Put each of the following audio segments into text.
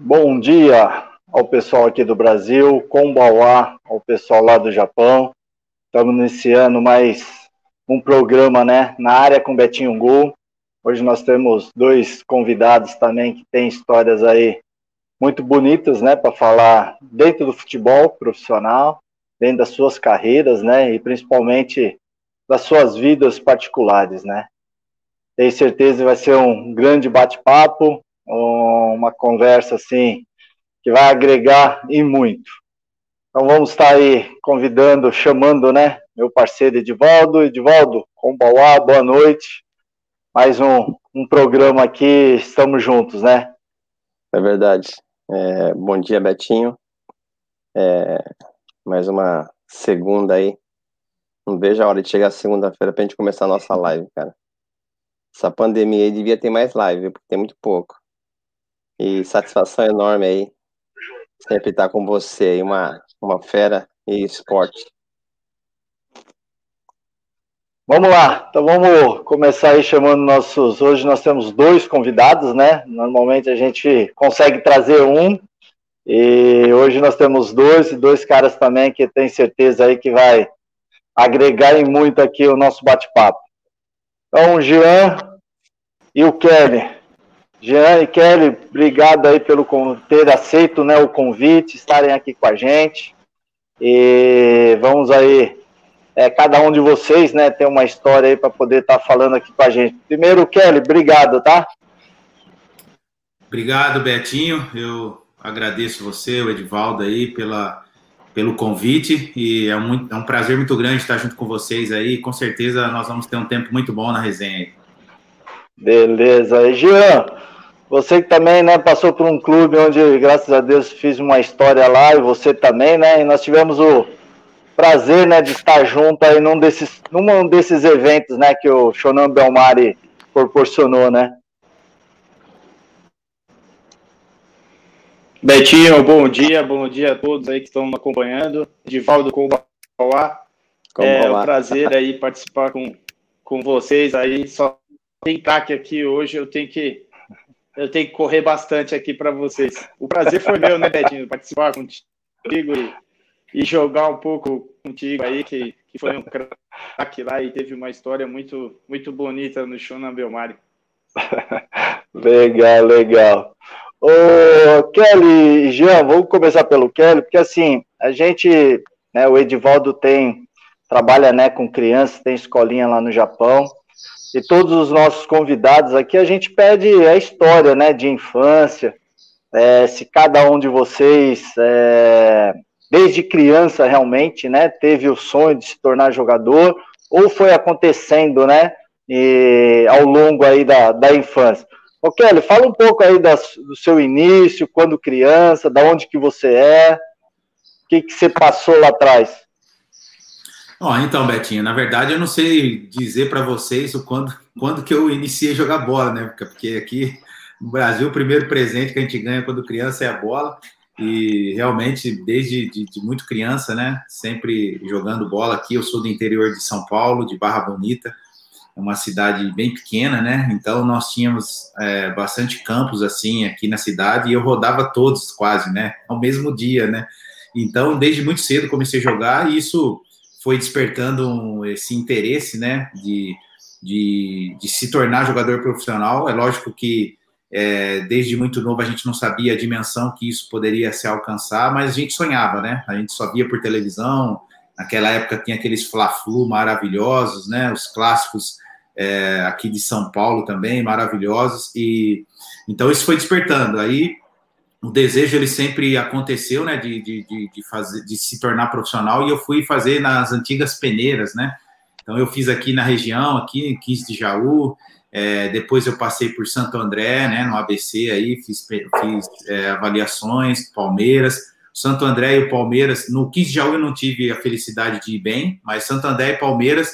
Bom dia ao pessoal aqui do Brasil, Kombauá, ao pessoal lá do Japão. Estamos iniciando mais um programa né, na área com Betinho Gol. Hoje nós temos dois convidados também que têm histórias aí muito bonitas, né, para falar dentro do futebol profissional, dentro das suas carreiras, né, e principalmente das suas vidas particulares, né. Tenho certeza que vai ser um grande bate-papo, uma conversa assim que vai agregar e muito. Então vamos estar aí convidando, chamando, né, meu parceiro Edivaldo. Edivaldo, Combauá, boa noite. Mais um, um programa aqui, estamos juntos, né? É verdade. É, bom dia, Betinho. É, mais uma segunda aí. Não vejo a hora de chegar segunda-feira pra gente começar a nossa live, cara. Essa pandemia aí devia ter mais live, porque tem muito pouco. E satisfação enorme aí. Sempre estar com você aí, uma, uma fera e esporte. Vamos lá, então vamos começar aí chamando nossos. Hoje nós temos dois convidados, né? Normalmente a gente consegue trazer um, e hoje nós temos dois, dois caras também que tem certeza aí que vai agregar em muito aqui o nosso bate-papo. Então, o Jean e o Kelly. Jean e Kelly, obrigado aí pelo ter aceito né, o convite, estarem aqui com a gente. E vamos aí, é, cada um de vocês, né, tem uma história aí para poder estar tá falando aqui com a gente. Primeiro, Kelly, obrigado, tá? Obrigado, Betinho. Eu agradeço você, o Edivaldo aí, pela, pelo convite e é, muito, é um prazer muito grande estar junto com vocês aí. Com certeza nós vamos ter um tempo muito bom na resenha aí. Beleza. E Jean, você que também, né, passou por um clube onde, graças a Deus, fiz uma história lá, e você também, né, e nós tivemos o prazer, né, de estar junto aí num desses, num desses eventos, né, que o Shonan Belmari proporcionou, né. Betinho, bom dia, bom dia a todos aí que estão acompanhando. Divaldo Combauá, é um prazer aí participar com, com vocês aí, só tem craque aqui hoje, eu tenho que eu tenho que correr bastante aqui para vocês. O prazer foi meu, né, Betinho, participar contigo e, e, jogar um pouco contigo aí, que, que foi um craque lá e teve uma história muito, muito bonita no show na Belmari. legal, legal. Ô, Kelly, Jean, vamos começar pelo Kelly, porque assim, a gente, né, o Edivaldo tem, trabalha, né, com crianças, tem escolinha lá no Japão, e todos os nossos convidados aqui, a gente pede a história, né, de infância, é, se cada um de vocês, é, desde criança realmente, né, teve o sonho de se tornar jogador, ou foi acontecendo, né, e, ao longo aí da, da infância. Ô Kelly, fala um pouco aí das, do seu início, quando criança, da onde que você é, o que, que você passou lá atrás. Ó, então, Betinho, na verdade eu não sei dizer para vocês o quando, quando que eu iniciei a jogar bola, né? Porque aqui no Brasil o primeiro presente que a gente ganha quando criança é a bola. E realmente, desde de, de muito criança, né? Sempre jogando bola aqui. Eu sou do interior de São Paulo, de Barra Bonita, uma cidade bem pequena, né? Então nós tínhamos é, bastante campos assim aqui na cidade e eu rodava todos quase, né? Ao mesmo dia, né? Então, desde muito cedo comecei a jogar e isso foi despertando esse interesse, né, de, de, de, se tornar jogador profissional. É lógico que é, desde muito novo a gente não sabia a dimensão que isso poderia se alcançar, mas a gente sonhava, né? A gente só via por televisão. Naquela época tinha aqueles Fla-Flu maravilhosos, né? Os clássicos é, aqui de São Paulo também maravilhosos. E então isso foi despertando. Aí o desejo ele sempre aconteceu, né, de, de, de, fazer, de se tornar profissional e eu fui fazer nas antigas peneiras, né, então eu fiz aqui na região, aqui em 15 de Jaú, é, depois eu passei por Santo André, né, no ABC aí, fiz, fiz é, avaliações, Palmeiras, Santo André e o Palmeiras, no 15 de Jaú eu não tive a felicidade de ir bem, mas Santo André e Palmeiras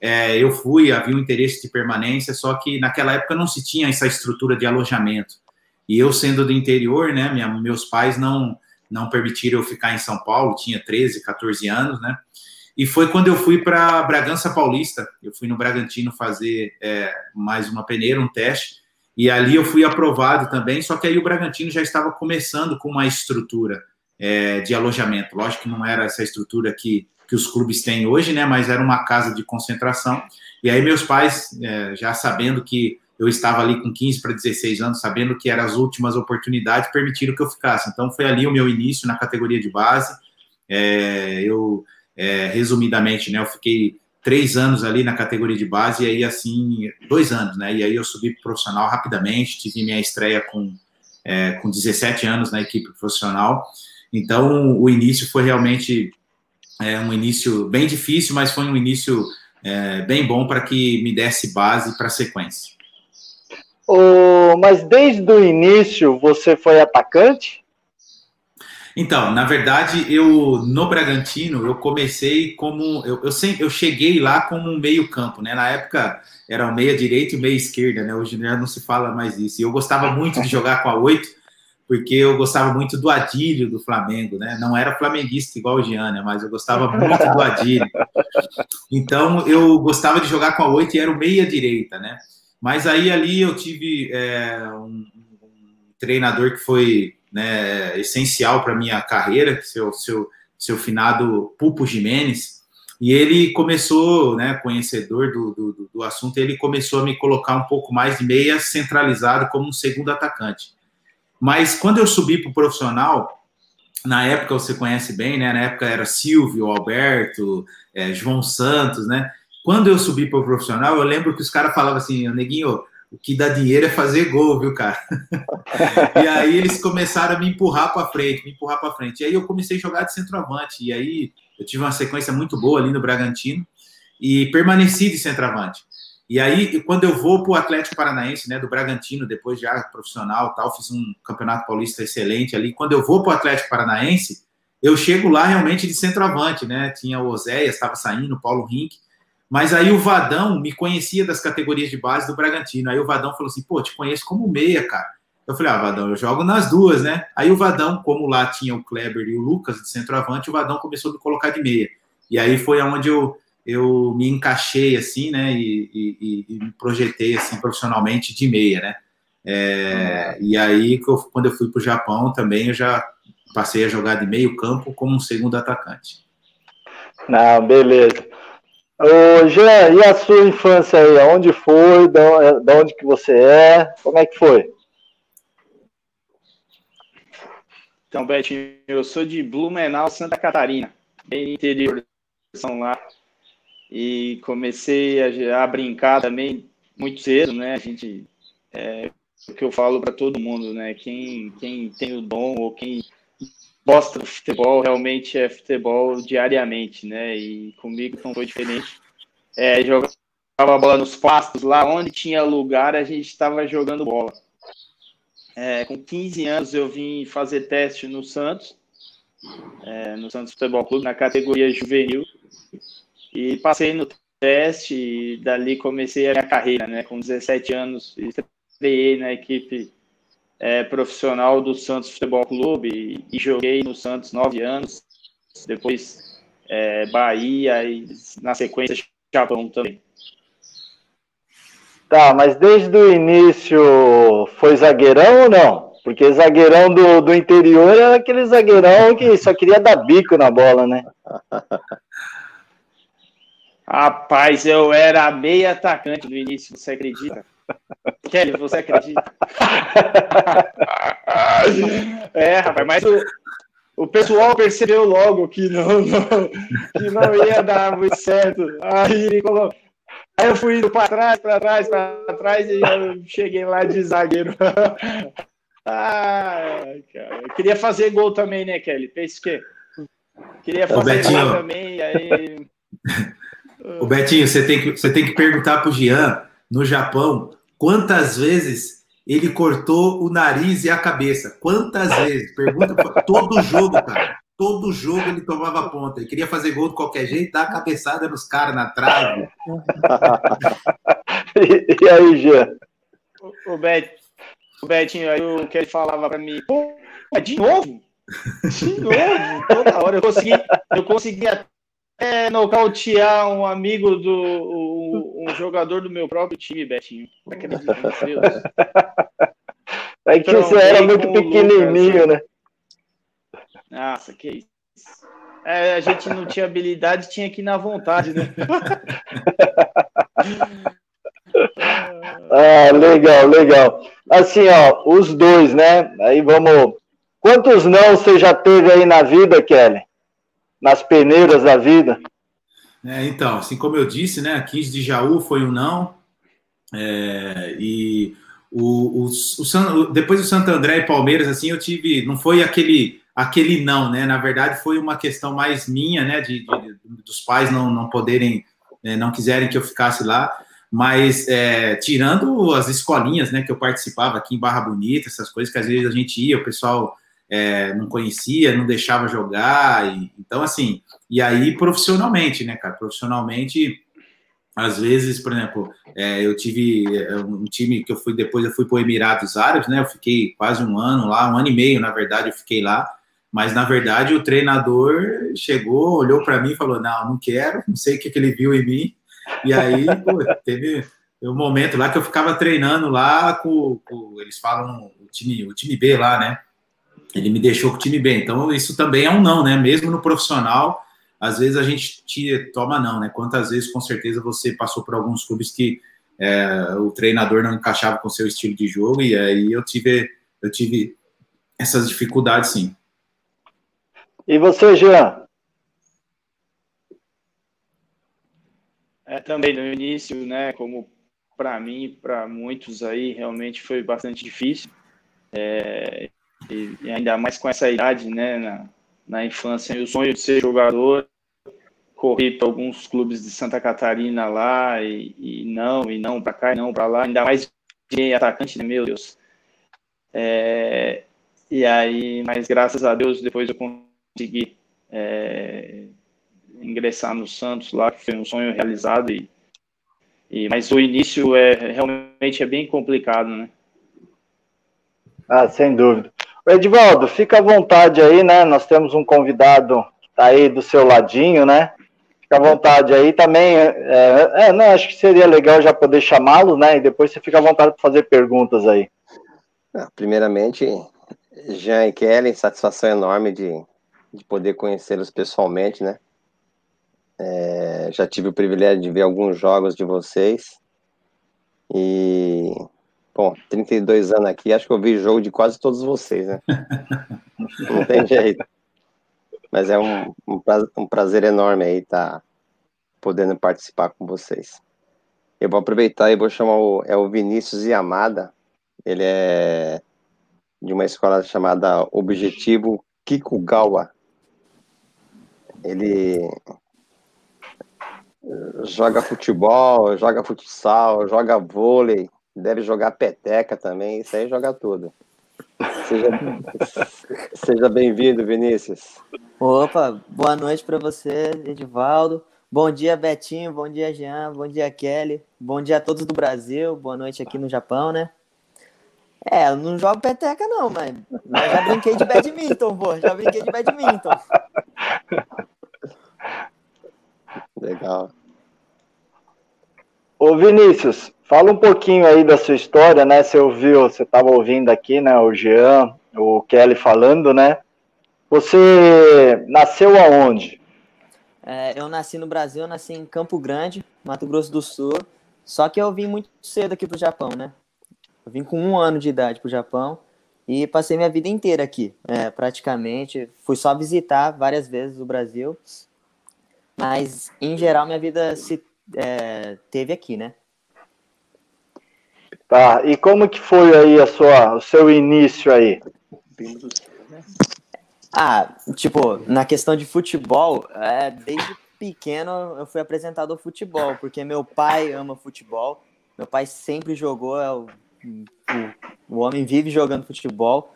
é, eu fui, havia um interesse de permanência, só que naquela época não se tinha essa estrutura de alojamento, e eu sendo do interior, né, minha, meus pais não não permitiram eu ficar em São Paulo, tinha 13, 14 anos, né? E foi quando eu fui para Bragança Paulista, eu fui no Bragantino fazer é, mais uma peneira, um teste, e ali eu fui aprovado também, só que aí o Bragantino já estava começando com uma estrutura é, de alojamento. Lógico que não era essa estrutura que, que os clubes têm hoje, né? Mas era uma casa de concentração. E aí meus pais, é, já sabendo que eu estava ali com 15 para 16 anos, sabendo que eram as últimas oportunidades, permitiram que eu ficasse. Então foi ali o meu início na categoria de base. É, eu, é, resumidamente, né? Eu fiquei três anos ali na categoria de base, e aí, assim, dois anos, né? E aí eu subi pro profissional rapidamente, tive minha estreia com, é, com 17 anos na equipe profissional. Então, o início foi realmente é, um início bem difícil, mas foi um início é, bem bom para que me desse base para a sequência. Oh, mas desde o início você foi atacante? Então, na verdade, eu no Bragantino eu comecei como eu, eu, sempre, eu cheguei lá como um meio campo, né? Na época era o meia direita e meia esquerda, né? Hoje já não se fala mais isso. E eu gostava muito de jogar com a oito, porque eu gostava muito do Adílio do Flamengo, né? Não era flamenguista igual o Gianna, mas eu gostava muito do Adílio. Então eu gostava de jogar com a oito e era o meia direita, né? Mas aí ali eu tive é, um, um treinador que foi né, essencial para minha carreira, seu, seu, seu finado Pupo Jimenez, e ele começou, né, conhecedor do, do, do, assunto, ele começou a me colocar um pouco mais de meia centralizado como um segundo atacante. Mas quando eu subi para o profissional, na época você conhece bem, né? Na época era Silvio, Alberto, é, João Santos, né? Quando eu subi para o profissional, eu lembro que os caras falavam assim, neguinho, o que dá dinheiro é fazer gol, viu, cara? e aí eles começaram a me empurrar para frente, me empurrar para frente. E aí eu comecei a jogar de centroavante. E aí eu tive uma sequência muito boa ali no Bragantino e permaneci de centroavante. E aí, quando eu vou para o Atlético Paranaense, né, do Bragantino, depois já profissional tal, fiz um campeonato paulista excelente ali. Quando eu vou para o Atlético Paranaense, eu chego lá realmente de centroavante, né? Tinha o Oséias, estava saindo, o Paulo Rink. Mas aí o Vadão me conhecia das categorias de base do Bragantino. Aí o Vadão falou assim: pô, te conheço como meia, cara. Eu falei: ah, Vadão, eu jogo nas duas, né? Aí o Vadão, como lá tinha o Kleber e o Lucas de centroavante, o Vadão começou a me colocar de meia. E aí foi aonde eu, eu me encaixei, assim, né? E, e, e me projetei, assim, profissionalmente de meia, né? É, e aí, quando eu fui para o Japão também, eu já passei a jogar de meio campo como um segundo atacante. Não, beleza. Ô, Jean, e a sua infância aí? Aonde foi? De onde que você é? Como é que foi? Então, Betinho, eu sou de Blumenau, Santa Catarina, bem interior são lá. E comecei a, a, brincar também muito cedo, né? A gente, é, o que eu falo para todo mundo, né? Quem, quem tem o dom ou quem gosta do futebol realmente é futebol diariamente, né? E comigo não foi diferente. É, jogava bola nos pastos, lá onde tinha lugar a gente estava jogando bola. É, com 15 anos eu vim fazer teste no Santos, é, no Santos Futebol Clube, na categoria juvenil, e passei no teste e dali comecei a minha carreira, né? Com 17 anos, estreiei na equipe é, profissional do Santos Futebol Clube e, e joguei no Santos nove anos, depois é, Bahia e na sequência Japão também. Tá, mas desde o início foi zagueirão ou não? Porque zagueirão do, do interior é aquele zagueirão que só queria dar bico na bola, né? Rapaz, eu era meio atacante no início, você acredita? Kelly, você acredita? é, rapaz, mas o, o pessoal percebeu logo que não, não, que não ia dar muito certo. Aí ele. Aí eu fui indo para trás, para trás, para trás e eu cheguei lá de zagueiro. ah, cara. Eu queria fazer gol também, né, Kelly? Pensa que queria fazer gol também. Aí... O Betinho, você tem que, você tem que perguntar pro Jean, no Japão, quantas vezes ele cortou o nariz e a cabeça. Quantas vezes? Pergunta todo jogo, cara. Todo jogo ele tomava ponta. Ele queria fazer gol de qualquer jeito, dar a cabeçada nos caras na trave. e, e, aí, Jean? O, o, Bet, o Betinho, aí o que ele falava para mim, pô, de novo? De novo? Toda hora. Eu consegui, eu consegui é nocautear um amigo do. Um, um jogador do meu próprio time, Betinho. É que você era muito pequenininho, né? Nossa, que isso. É, a gente não tinha habilidade, tinha que ir na vontade, né? ah, legal, legal. Assim, ó, os dois, né? Aí vamos. Quantos não você já teve aí na vida, Kelly? Nas peneiras da vida? É, então, assim como eu disse, né? 15 de Jaú foi um não. É, e o, o, o, depois do Santo André e Palmeiras, assim, eu tive. Não foi aquele aquele não, né? Na verdade, foi uma questão mais minha, né? De, de dos pais não, não poderem, né, não quiserem que eu ficasse lá. Mas é, tirando as escolinhas, né? Que eu participava aqui em Barra Bonita, essas coisas que às vezes a gente ia, o pessoal é, não conhecia, não deixava jogar. E, então, assim, e aí profissionalmente, né, cara? Profissionalmente às vezes, por exemplo, é, eu tive é, um time que eu fui depois eu fui para o Emirados Árabes, né? Eu fiquei quase um ano lá, um ano e meio, na verdade, eu fiquei lá. Mas, na verdade, o treinador chegou, olhou para mim e falou: Não, não quero, não sei o que, que ele viu em mim. E aí, pô, teve um momento lá que eu ficava treinando lá com, com, eles falam o time, o time B lá, né? Ele me deixou com o time B. Então, isso também é um não, né? Mesmo no profissional, às vezes a gente te toma não, né? Quantas vezes, com certeza, você passou por alguns clubes que é, o treinador não encaixava com o seu estilo de jogo, e aí eu tive, eu tive essas dificuldades, sim. E você, Jean? É, também no início, né, como para mim, para muitos aí, realmente foi bastante difícil. É, e, e, ainda mais com essa idade, né, na, na infância, o sonho de ser jogador, corri para alguns clubes de Santa Catarina lá e, e não, e não para cá, e não para lá, ainda mais de atacante, né, meu Deus. É, e aí, mas graças a Deus, depois eu consegui é, ingressar no Santos lá, que foi um sonho realizado. E, e, mas o início é realmente é bem complicado, né? Ah, sem dúvida. Edvaldo, fica à vontade aí, né? Nós temos um convidado aí do seu ladinho, né? Fica à vontade aí também. É, é, não, acho que seria legal já poder chamá-lo, né? E depois você fica à vontade para fazer perguntas aí. Ah, primeiramente, Jean e Kelly, satisfação enorme de de poder conhecê-los pessoalmente, né? É, já tive o privilégio de ver alguns jogos de vocês. E, bom, 32 anos aqui, acho que eu vi jogo de quase todos vocês, né? Não tem jeito. Mas é um, um, prazer, um prazer enorme aí estar tá podendo participar com vocês. Eu vou aproveitar e vou chamar o, é o Vinícius Yamada. Ele é de uma escola chamada Objetivo Kikugawa, ele joga futebol, joga futsal, joga vôlei, deve jogar peteca também, isso aí joga tudo. Seja, seja bem-vindo, Vinícius. Opa, boa noite para você, Edivaldo. Bom dia, Betinho. Bom dia, Jean. Bom dia, Kelly. Bom dia a todos do Brasil. Boa noite aqui no Japão, né? É, eu não jogo peteca, não, mas, mas já brinquei de badminton, pô. Já brinquei de badminton. Legal. Ô Vinícius, fala um pouquinho aí da sua história, né? Você ouviu, você estava ouvindo aqui, né? O Jean, o Kelly falando, né? Você nasceu aonde? É, eu nasci no Brasil, nasci em Campo Grande, Mato Grosso do Sul. Só que eu vim muito cedo aqui pro Japão, né? Eu vim com um ano de idade pro Japão e passei minha vida inteira aqui, é, praticamente. Fui só visitar várias vezes o Brasil mas, em geral, minha vida se é, teve aqui, né? Tá, e como que foi aí a sua, o seu início aí? Ah, tipo, na questão de futebol, é, desde pequeno eu fui apresentado ao futebol, porque meu pai ama futebol, meu pai sempre jogou, é o, o, o homem vive jogando futebol,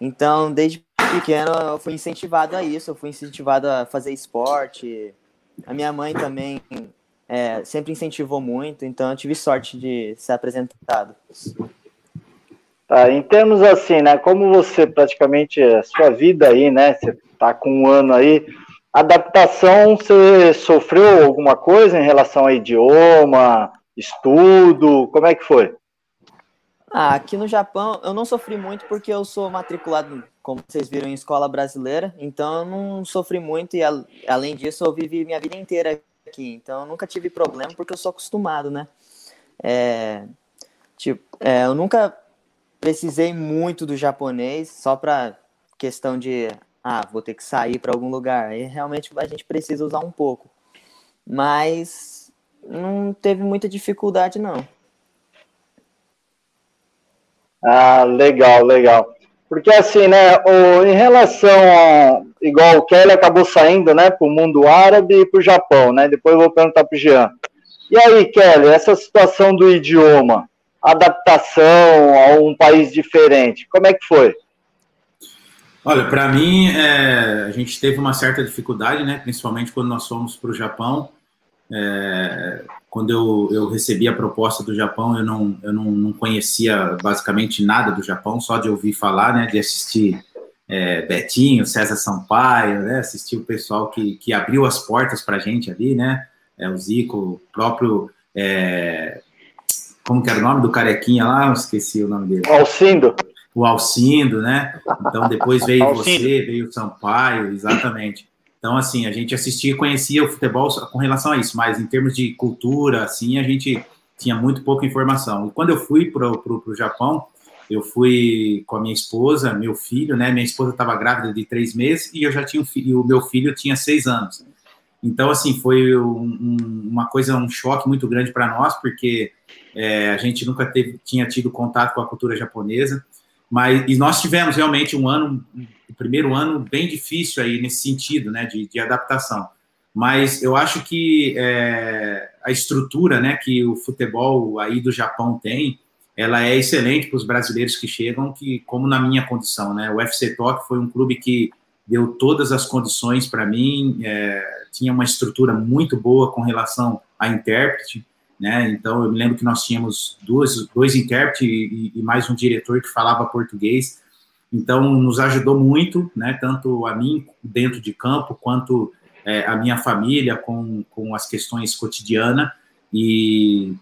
então desde pequeno eu fui incentivado a isso, eu fui incentivado a fazer esporte, a minha mãe também é, sempre incentivou muito, então eu tive sorte de ser apresentado. Tá, em termos assim, né? Como você praticamente a sua vida aí, né? Você tá com um ano aí. Adaptação, você sofreu alguma coisa em relação a idioma, estudo? Como é que foi? Ah, aqui no Japão eu não sofri muito porque eu sou matriculado, como vocês viram, em escola brasileira, então eu não sofri muito e além disso eu vivi minha vida inteira aqui, então eu nunca tive problema porque eu sou acostumado, né? É, tipo, é, eu nunca precisei muito do japonês só para questão de ah, vou ter que sair para algum lugar. Aí realmente a gente precisa usar um pouco. Mas não teve muita dificuldade, não. Ah, legal, legal. Porque assim, né, o, em relação a, igual o Kelly acabou saindo, né, para o mundo árabe e para o Japão, né, depois eu vou perguntar para o Jean. E aí, Kelly, essa situação do idioma, adaptação a um país diferente, como é que foi? Olha, para mim, é, a gente teve uma certa dificuldade, né? Principalmente quando nós fomos para o Japão. É, quando eu, eu recebi a proposta do Japão, eu, não, eu não, não, conhecia basicamente nada do Japão, só de ouvir falar, né? De assistir é, Betinho, César Sampaio, né? Assistir o pessoal que, que abriu as portas para a gente ali, né? É, o Zico, o próprio. É, como que era o nome do carequinha lá? Eu esqueci o nome dele. Alcindo o Alcindo, né? Então depois veio você, veio o Sampaio, exatamente. Então, assim, a gente assistia e conhecia o futebol com relação a isso, mas em termos de cultura, assim, a gente tinha muito pouca informação. E quando eu fui para o Japão, eu fui com a minha esposa, meu filho, né? Minha esposa estava grávida de três meses e eu já tinha um filho, o meu filho tinha seis anos. Então, assim, foi um, um, uma coisa, um choque muito grande para nós, porque é, a gente nunca teve, tinha tido contato com a cultura japonesa. Mas e nós tivemos realmente um ano, o primeiro ano bem difícil aí nesse sentido, né, de, de adaptação. Mas eu acho que é, a estrutura, né, que o futebol aí do Japão tem, ela é excelente para os brasileiros que chegam, que como na minha condição, né, o FC Tóquio foi um clube que deu todas as condições para mim, é, tinha uma estrutura muito boa com relação a intérprete, né? Então eu me lembro que nós tínhamos duas, dois intérpretes e, e, mais um diretor que falava português. Então nos ajudou muito, né? Tanto a mim dentro de campo quanto é, a minha família com, com as questões cotidianas e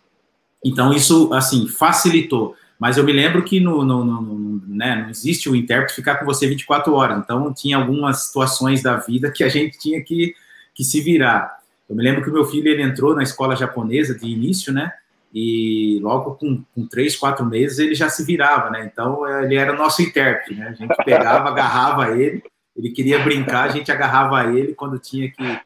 então isso assim facilitou. Mas eu me lembro que no, no, no, né, não existe o intérprete ficar com você 24 horas. Então tinha algumas situações da vida que a gente tinha que, que se virar. Eu me lembro que o meu filho ele entrou na escola japonesa de início, né? E logo com, com três, quatro meses ele já se virava, né? Então ele era nosso intérprete, né? A gente pegava, agarrava ele, ele queria brincar, a gente agarrava ele quando tinha que,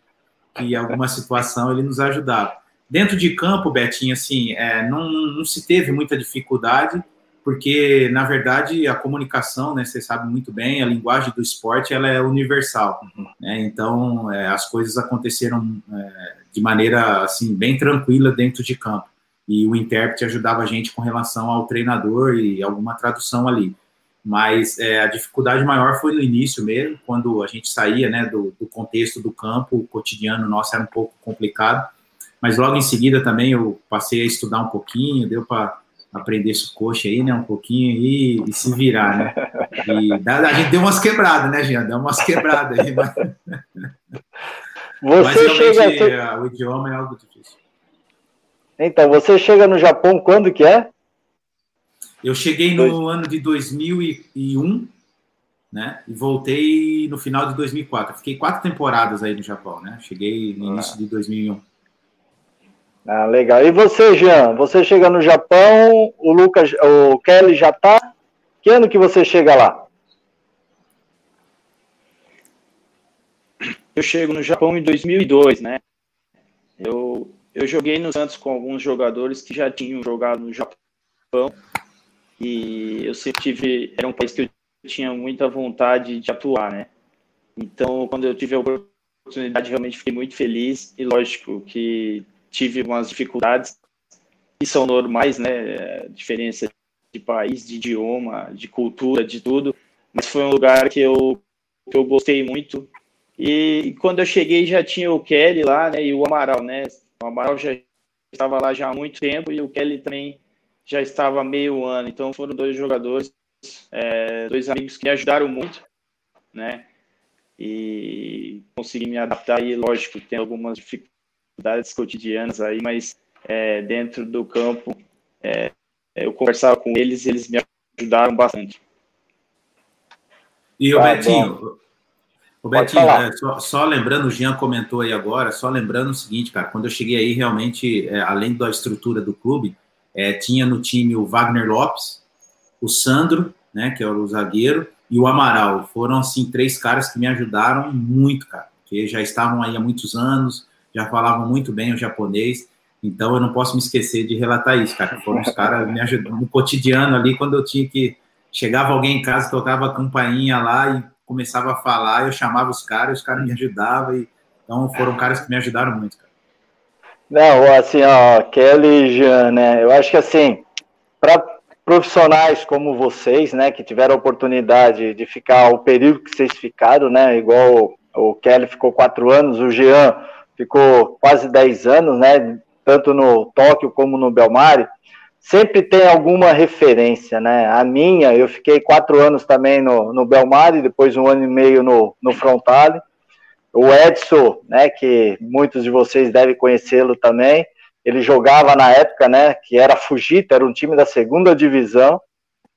que alguma situação ele nos ajudava. Dentro de campo, Betinho, assim, é, não, não se teve muita dificuldade, porque na verdade a comunicação, né, você sabe muito bem, a linguagem do esporte ela é universal, né? Então é, as coisas aconteceram é, de maneira assim bem tranquila dentro de campo e o intérprete ajudava a gente com relação ao treinador e alguma tradução ali. Mas é, a dificuldade maior foi no início mesmo, quando a gente saía né, do, do contexto do campo, o cotidiano nosso era um pouco complicado. Mas logo em seguida também eu passei a estudar um pouquinho, deu para aprender esse coxa aí, né, um pouquinho aí e se virar, né? E a gente deu umas quebradas, né, Jean? Deu umas quebradas aí, mas... Você mas realmente chega a... o idioma é algo difícil. Então, você chega no Japão quando que é? Eu cheguei no Dois. ano de 2001, né? E voltei no final de 2004. Fiquei quatro temporadas aí no Japão, né? Cheguei no início ah. de 2001. Ah, legal. E você, Jean? Você chega no Japão, o Lucas, o Kelly já tá. Que ano que você chega lá? Eu chego no Japão em 2002, né? Eu, eu joguei no Santos com alguns jogadores que já tinham jogado no Japão e eu sempre tive era um país que eu tinha muita vontade de atuar, né? Então, quando eu tive a oportunidade, realmente fiquei muito feliz e lógico que tive umas dificuldades que são normais, né? Diferença de país, de idioma, de cultura, de tudo. Mas foi um lugar que eu, que eu gostei muito. E quando eu cheguei já tinha o Kelly lá, né? E o Amaral, né? O Amaral já estava lá já há muito tempo e o Kelly também já estava meio ano. Então foram dois jogadores, é, dois amigos que me ajudaram muito, né? e consegui me adaptar. E lógico, tem algumas dificuldades cotidianas aí, mas é, dentro do campo, é, eu conversava com eles, eles me ajudaram bastante. E o tá Betinho, o Betinho é, só, só, lembrando, o Jean comentou aí agora, só lembrando o seguinte, cara, quando eu cheguei aí, realmente, é, além da estrutura do clube, é, tinha no time o Wagner Lopes, o Sandro, né, que é o zagueiro, e o Amaral. Foram, assim, três caras que me ajudaram muito, cara, porque já estavam aí há muitos anos, já falavam muito bem o japonês, então eu não posso me esquecer de relatar isso, cara. Foram os caras me ajudando no cotidiano ali, quando eu tinha que chegava alguém em casa, tocava a campainha lá e começava a falar, eu chamava os caras, os caras me ajudavam. E, então foram caras que me ajudaram muito. Cara. Não, assim, ó, Kelly e Jean, né? Eu acho que assim, para profissionais como vocês, né, que tiveram a oportunidade de ficar o período que vocês ficaram, né? Igual o Kelly ficou quatro anos, o Jean ficou quase dez anos, né? Tanto no Tóquio como no Belmari sempre tem alguma referência, né? A minha, eu fiquei quatro anos também no, no Belmari, depois um ano e meio no, no Frontale. O Edson, né, que muitos de vocês devem conhecê-lo também, ele jogava na época, né, que era Fujita, era um time da segunda divisão.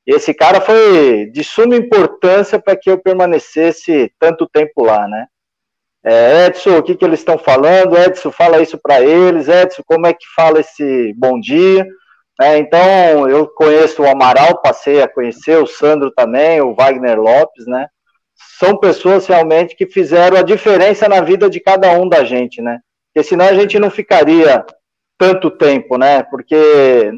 E esse cara foi de suma importância para que eu permanecesse tanto tempo lá, né? É, Edson, o que, que eles estão falando? Edson, fala isso para eles. Edson, como é que fala esse bom dia? É, então, eu conheço o Amaral, passei a conhecer, o Sandro também, o Wagner Lopes, né? São pessoas realmente que fizeram a diferença na vida de cada um da gente, né? Porque senão a gente não ficaria tanto tempo, né? Porque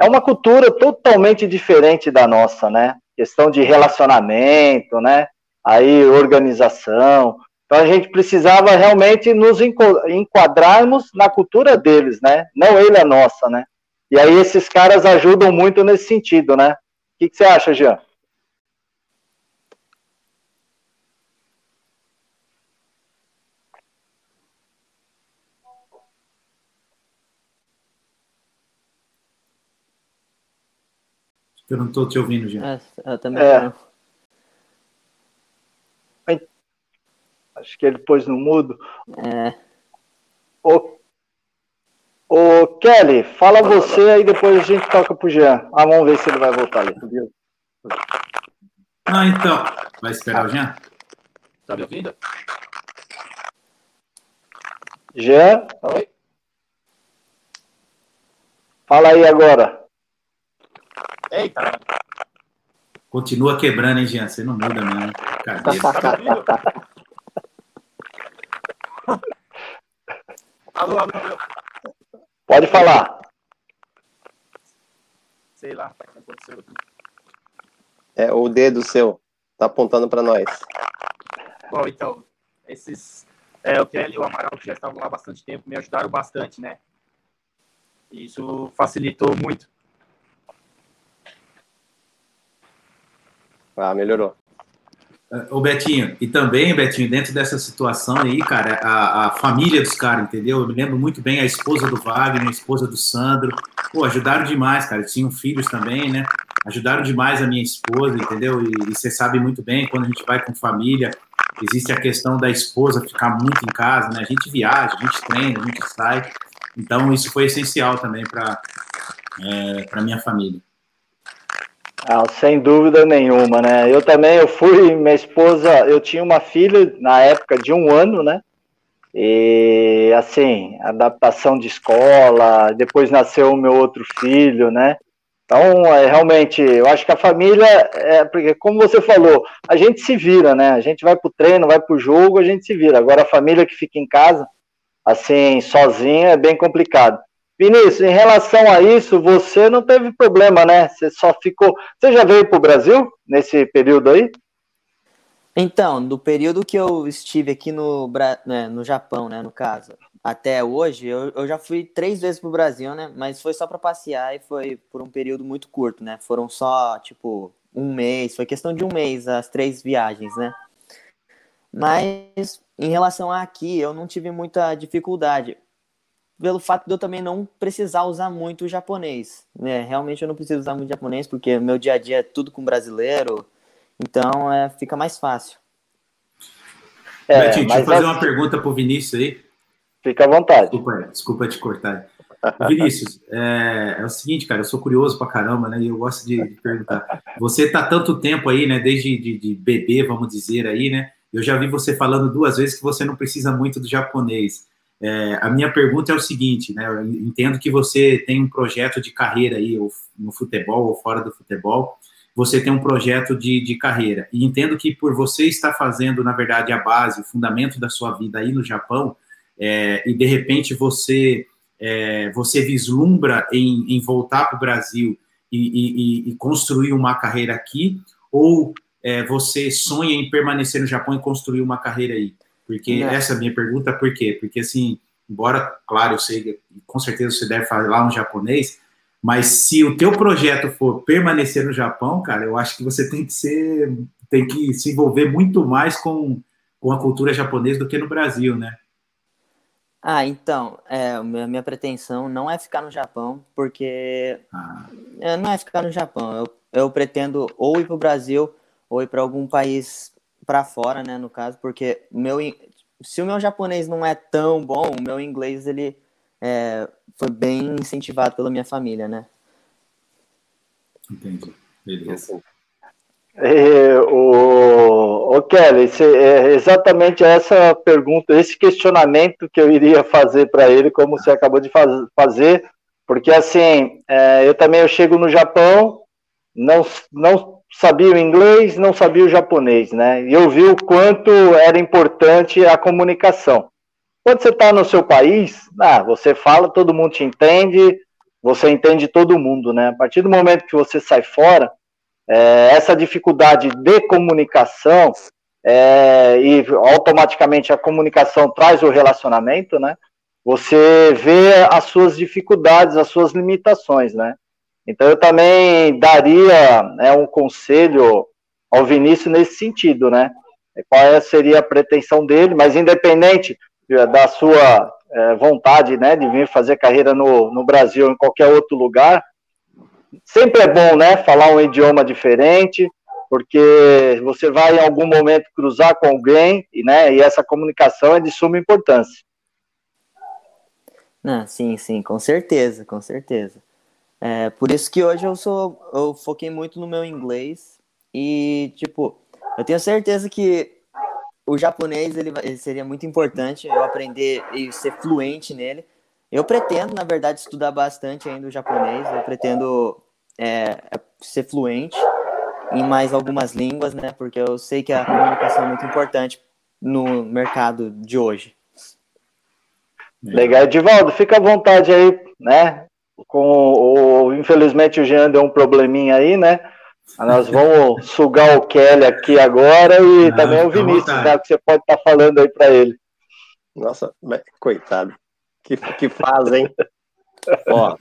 é uma cultura totalmente diferente da nossa, né? Questão de relacionamento, né? Aí, organização. Então, a gente precisava realmente nos enquadrarmos na cultura deles, né? Não ele a nossa, né? E aí esses caras ajudam muito nesse sentido, né? O que, que você acha, Jean? Eu não estou te ouvindo, Jean. É, eu também é. não. Acho que ele pôs no mudo. É. O Ô, Kelly, fala você aí depois a gente toca pro Jean. Ah, vamos ver se ele vai voltar ali. Ah, então. Vai esperar o Jean? Tá me ouvindo? Jean? Oi? Fala aí agora. Eita. Continua quebrando, hein, Jean? Você não muda mesmo. Cadê? alô, alô, alô. Pode falar. Sei lá, o que aconteceu aqui. É, o dedo seu tá apontando para nós. Bom, então, esses. É, o Kelly e o Amaral, que já estavam lá há bastante tempo, me ajudaram bastante, né? Isso facilitou muito. Ah, melhorou. O Betinho, e também, Betinho, dentro dessa situação aí, cara, a, a família dos caras, entendeu? Eu me lembro muito bem a esposa do Wagner, a esposa do Sandro, pô, ajudaram demais, cara, tinham filhos também, né? Ajudaram demais a minha esposa, entendeu? E, você sabe muito bem, quando a gente vai com família, existe a questão da esposa ficar muito em casa, né? A gente viaja, a gente treina, a gente sai, então isso foi essencial também para é, para minha família. Ah, sem dúvida nenhuma, né? Eu também, eu fui, minha esposa, eu tinha uma filha na época de um ano, né? E assim, adaptação de escola, depois nasceu o meu outro filho, né? Então, é, realmente, eu acho que a família, é, porque como você falou, a gente se vira, né? A gente vai pro treino, vai pro jogo, a gente se vira. Agora, a família que fica em casa, assim, sozinha, é bem complicado. Vinícius, em relação a isso, você não teve problema, né? Você só ficou. Você já veio para o Brasil nesse período aí? Então, no período que eu estive aqui no, né, no Japão, né, no caso, até hoje, eu, eu já fui três vezes para o Brasil, né? Mas foi só para passear e foi por um período muito curto, né? Foram só, tipo, um mês, foi questão de um mês as três viagens, né? Mas em relação a aqui, eu não tive muita dificuldade pelo fato de eu também não precisar usar muito o japonês. Né? Realmente eu não preciso usar muito japonês, porque meu dia a dia é tudo com brasileiro, então é, fica mais fácil. É, Betinho, deixa eu fazer assim... uma pergunta para o Vinícius aí. Fica à vontade. Desculpa, desculpa te cortar. Vinícius, é, é, o seguinte, cara, eu sou curioso pra caramba, né? E eu gosto de, de perguntar. Você tá tanto tempo aí, né? Desde de, de bebê, vamos dizer aí, né? Eu já vi você falando duas vezes que você não precisa muito do japonês. É, a minha pergunta é o seguinte, né? Eu entendo que você tem um projeto de carreira aí, no futebol ou fora do futebol, você tem um projeto de, de carreira. E entendo que por você estar fazendo, na verdade, a base, o fundamento da sua vida aí no Japão, é, e de repente você é, você vislumbra em, em voltar para o Brasil e, e, e, construir uma carreira aqui, ou é, você sonha em permanecer no Japão e construir uma carreira aí? Porque Não. essa é a minha pergunta, por quê? Porque assim, embora, claro, eu sei, com certeza você deve falar um japonês, mas se o teu projeto for permanecer no Japão, cara, eu acho que você tem que ser, tem que se envolver muito mais com, com a cultura japonesa do que no Brasil, né? Ah, então, é, a minha pretensão não é ficar no Japão, porque ah. É, não é ficar no Japão. Eu, eu pretendo ou ir para o Brasil ou ir para algum país para fora, né, no caso, porque meu, se o meu japonês não é tão bom, o meu inglês ele é, foi bem incentivado pela minha família, né? Entendi. Beleza. É, o, o Kelly, é exatamente essa pergunta, esse questionamento que eu iria fazer para ele, como você acabou de faz, fazer, porque assim, é, eu também eu chego no Japão, não, não sabia o inglês, não sabia o japonês, né? E eu vi o quanto era importante a comunicação. Quando você está no seu país, ah, você fala, todo mundo te entende, você entende todo mundo, né? A partir do momento que você sai fora, é, essa dificuldade de comunicação é, e automaticamente a comunicação traz o relacionamento, né? Você vê as suas dificuldades, as suas limitações, né? Então eu também daria né, um conselho ao Vinícius nesse sentido, né? Qual seria a pretensão dele, mas independente da sua é, vontade, né, de vir fazer carreira no, no Brasil ou em qualquer outro lugar, sempre é bom, né, falar um idioma diferente, porque você vai em algum momento cruzar com alguém, e, né, e essa comunicação é de suma importância. Não, sim, sim, com certeza, com certeza. É, por isso que hoje eu sou, eu foquei muito no meu inglês e, tipo, eu tenho certeza que o japonês ele, ele seria muito importante eu aprender e ser fluente nele, eu pretendo, na verdade, estudar bastante ainda o japonês. Eu pretendo é, ser fluente em mais algumas línguas, né? Porque eu sei que a comunicação é muito importante no mercado de hoje. Legal, Edivaldo, fica à vontade aí, né? Com o, infelizmente o Jean deu um probleminha aí, né? Nós vamos sugar o Kelly aqui agora e Não, também o Vinícius, né? Que você pode estar tá falando aí para ele. Nossa, coitado que, que fazem. Ó,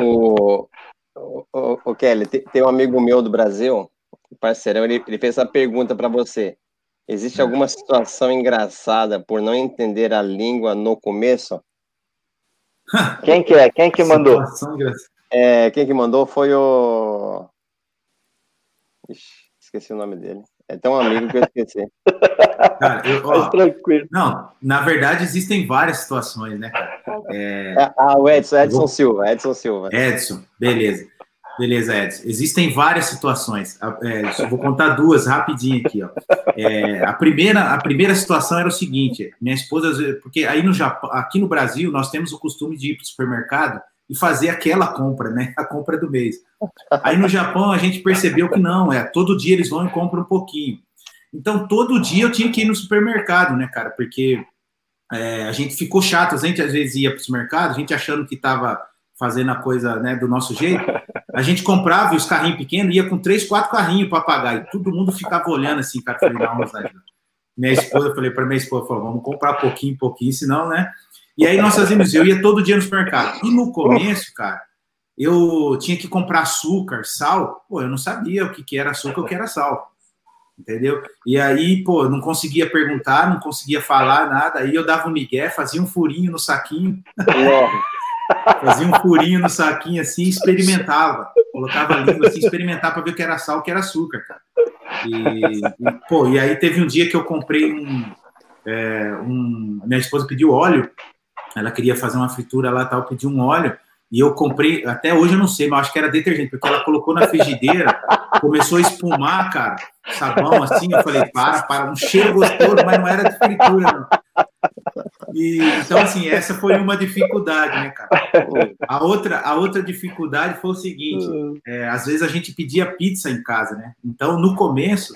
o, o, o, Kelly, tem, tem, um amigo meu do Brasil, parceirão, ele, ele fez essa pergunta para você. Existe alguma situação engraçada por não entender a língua no começo? Quem que é? Quem que mandou? É, quem que mandou foi o. Ixi, esqueci o nome dele. É tão amigo que eu esqueci. Cara, eu, ó, tranquilo. Não, na verdade existem várias situações, né, cara? É... Ah, o Edson, Edson vou... Silva, Edson Silva. Edson, beleza. Beleza, Edson. Existem várias situações. É, vou contar duas rapidinho aqui, ó. É, a primeira, a primeira situação era o seguinte: minha esposa, porque aí no Japão, aqui no Brasil, nós temos o costume de ir para o supermercado e fazer aquela compra, né? A compra do mês. Aí no Japão a gente percebeu que não, é todo dia eles vão e compram um pouquinho. Então todo dia eu tinha que ir no supermercado, né, cara? Porque é, a gente ficou chato, a gente às vezes ia para o supermercado, a gente achando que estava fazendo a coisa né, do nosso jeito, a gente comprava os carrinhos pequenos, ia com três, quatro carrinhos para pagar, e todo mundo ficava olhando assim, cara, falei, não, minha esposa, eu falei para minha esposa, falou, vamos comprar pouquinho, pouquinho, senão, né? E aí nós fazíamos eu ia todo dia no supermercado. E no começo, cara, eu tinha que comprar açúcar, sal, pô, eu não sabia o que, que era açúcar o que era sal. Entendeu? E aí, pô, não conseguia perguntar, não conseguia falar nada. Aí eu dava um migué, fazia um furinho no saquinho. Fazia um furinho no saquinho assim, experimentava. Colocava a língua assim, experimentava para ver o que era sal, o que era açúcar, cara. E, e, pô, e aí teve um dia que eu comprei um, é, um. Minha esposa pediu óleo, ela queria fazer uma fritura lá tal, pediu um óleo. E eu comprei, até hoje eu não sei, mas acho que era detergente, porque ela colocou na frigideira, começou a espumar, cara, sabão assim. Eu falei, para, para, um cheiro gostoso, mas não era de fritura, não. E, então, assim, essa foi uma dificuldade, né, cara? A outra, a outra dificuldade foi o seguinte: é, às vezes a gente pedia pizza em casa, né? Então, no começo,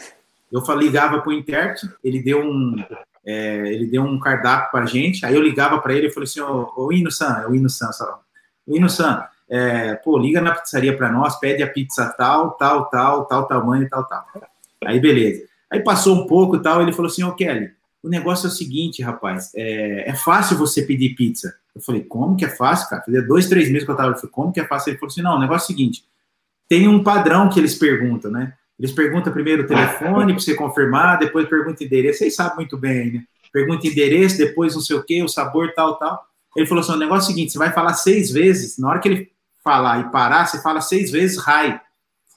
eu ligava para o intérprete, ele deu um, é, ele deu um cardápio para gente, aí eu ligava para ele e falei assim: Ô, ô Ino-san, é o Ino-san, Ino-san, é, pô, liga na pizzaria para nós, pede a pizza tal, tal, tal, tal tamanho, tal, tal. Aí, beleza. Aí passou um pouco tal, ele falou assim: Ô, Kelly o negócio é o seguinte, rapaz, é, é, fácil você pedir pizza. Eu falei, como que é fácil, cara? Fazia dois, três meses que eu tava. Eu falei, como que é fácil? Ele falou assim: não, o negócio é o seguinte: tem um padrão que eles perguntam, né? Eles perguntam primeiro o telefone para você confirmar, depois pergunta endereço. Vocês sabem muito bem, né? Pergunta endereço, depois não sei o que, o sabor, tal, tal. Ele falou assim: o negócio é o seguinte: você vai falar seis vezes, na hora que ele falar e parar, você fala seis vezes rai.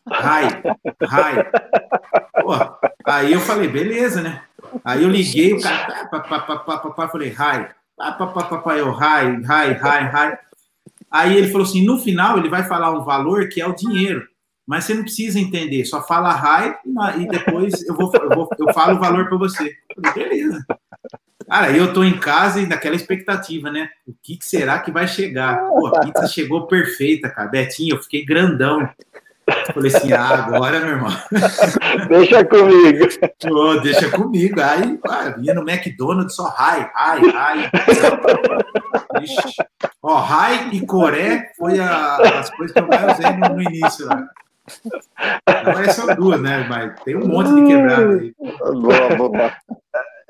Rai, rai. Aí eu falei, beleza, né? Aí eu liguei, o cara, papapá, falei, hi, papapá, eu, hi, hi, hi, hi. Aí ele falou assim, no final ele vai falar um valor que é o dinheiro, mas você não precisa entender, só fala hi e depois eu vou, eu, vou, eu falo o valor para você. falei, beleza. Cara, eu tô em casa e naquela expectativa, né? O que, que será que vai chegar? Pô, a pizza chegou perfeita, cara. Betinho, eu fiquei grandão. Falei assim, ah, agora, meu irmão. Deixa comigo. Pô, deixa comigo. Aí, ah, ia no McDonald's só high, high, high. Ó, high e Coré foi a, as coisas que eu mais usei no, no início lá. Agora são duas, né? Mas tem um monte de quebrado aí. Boa, boa.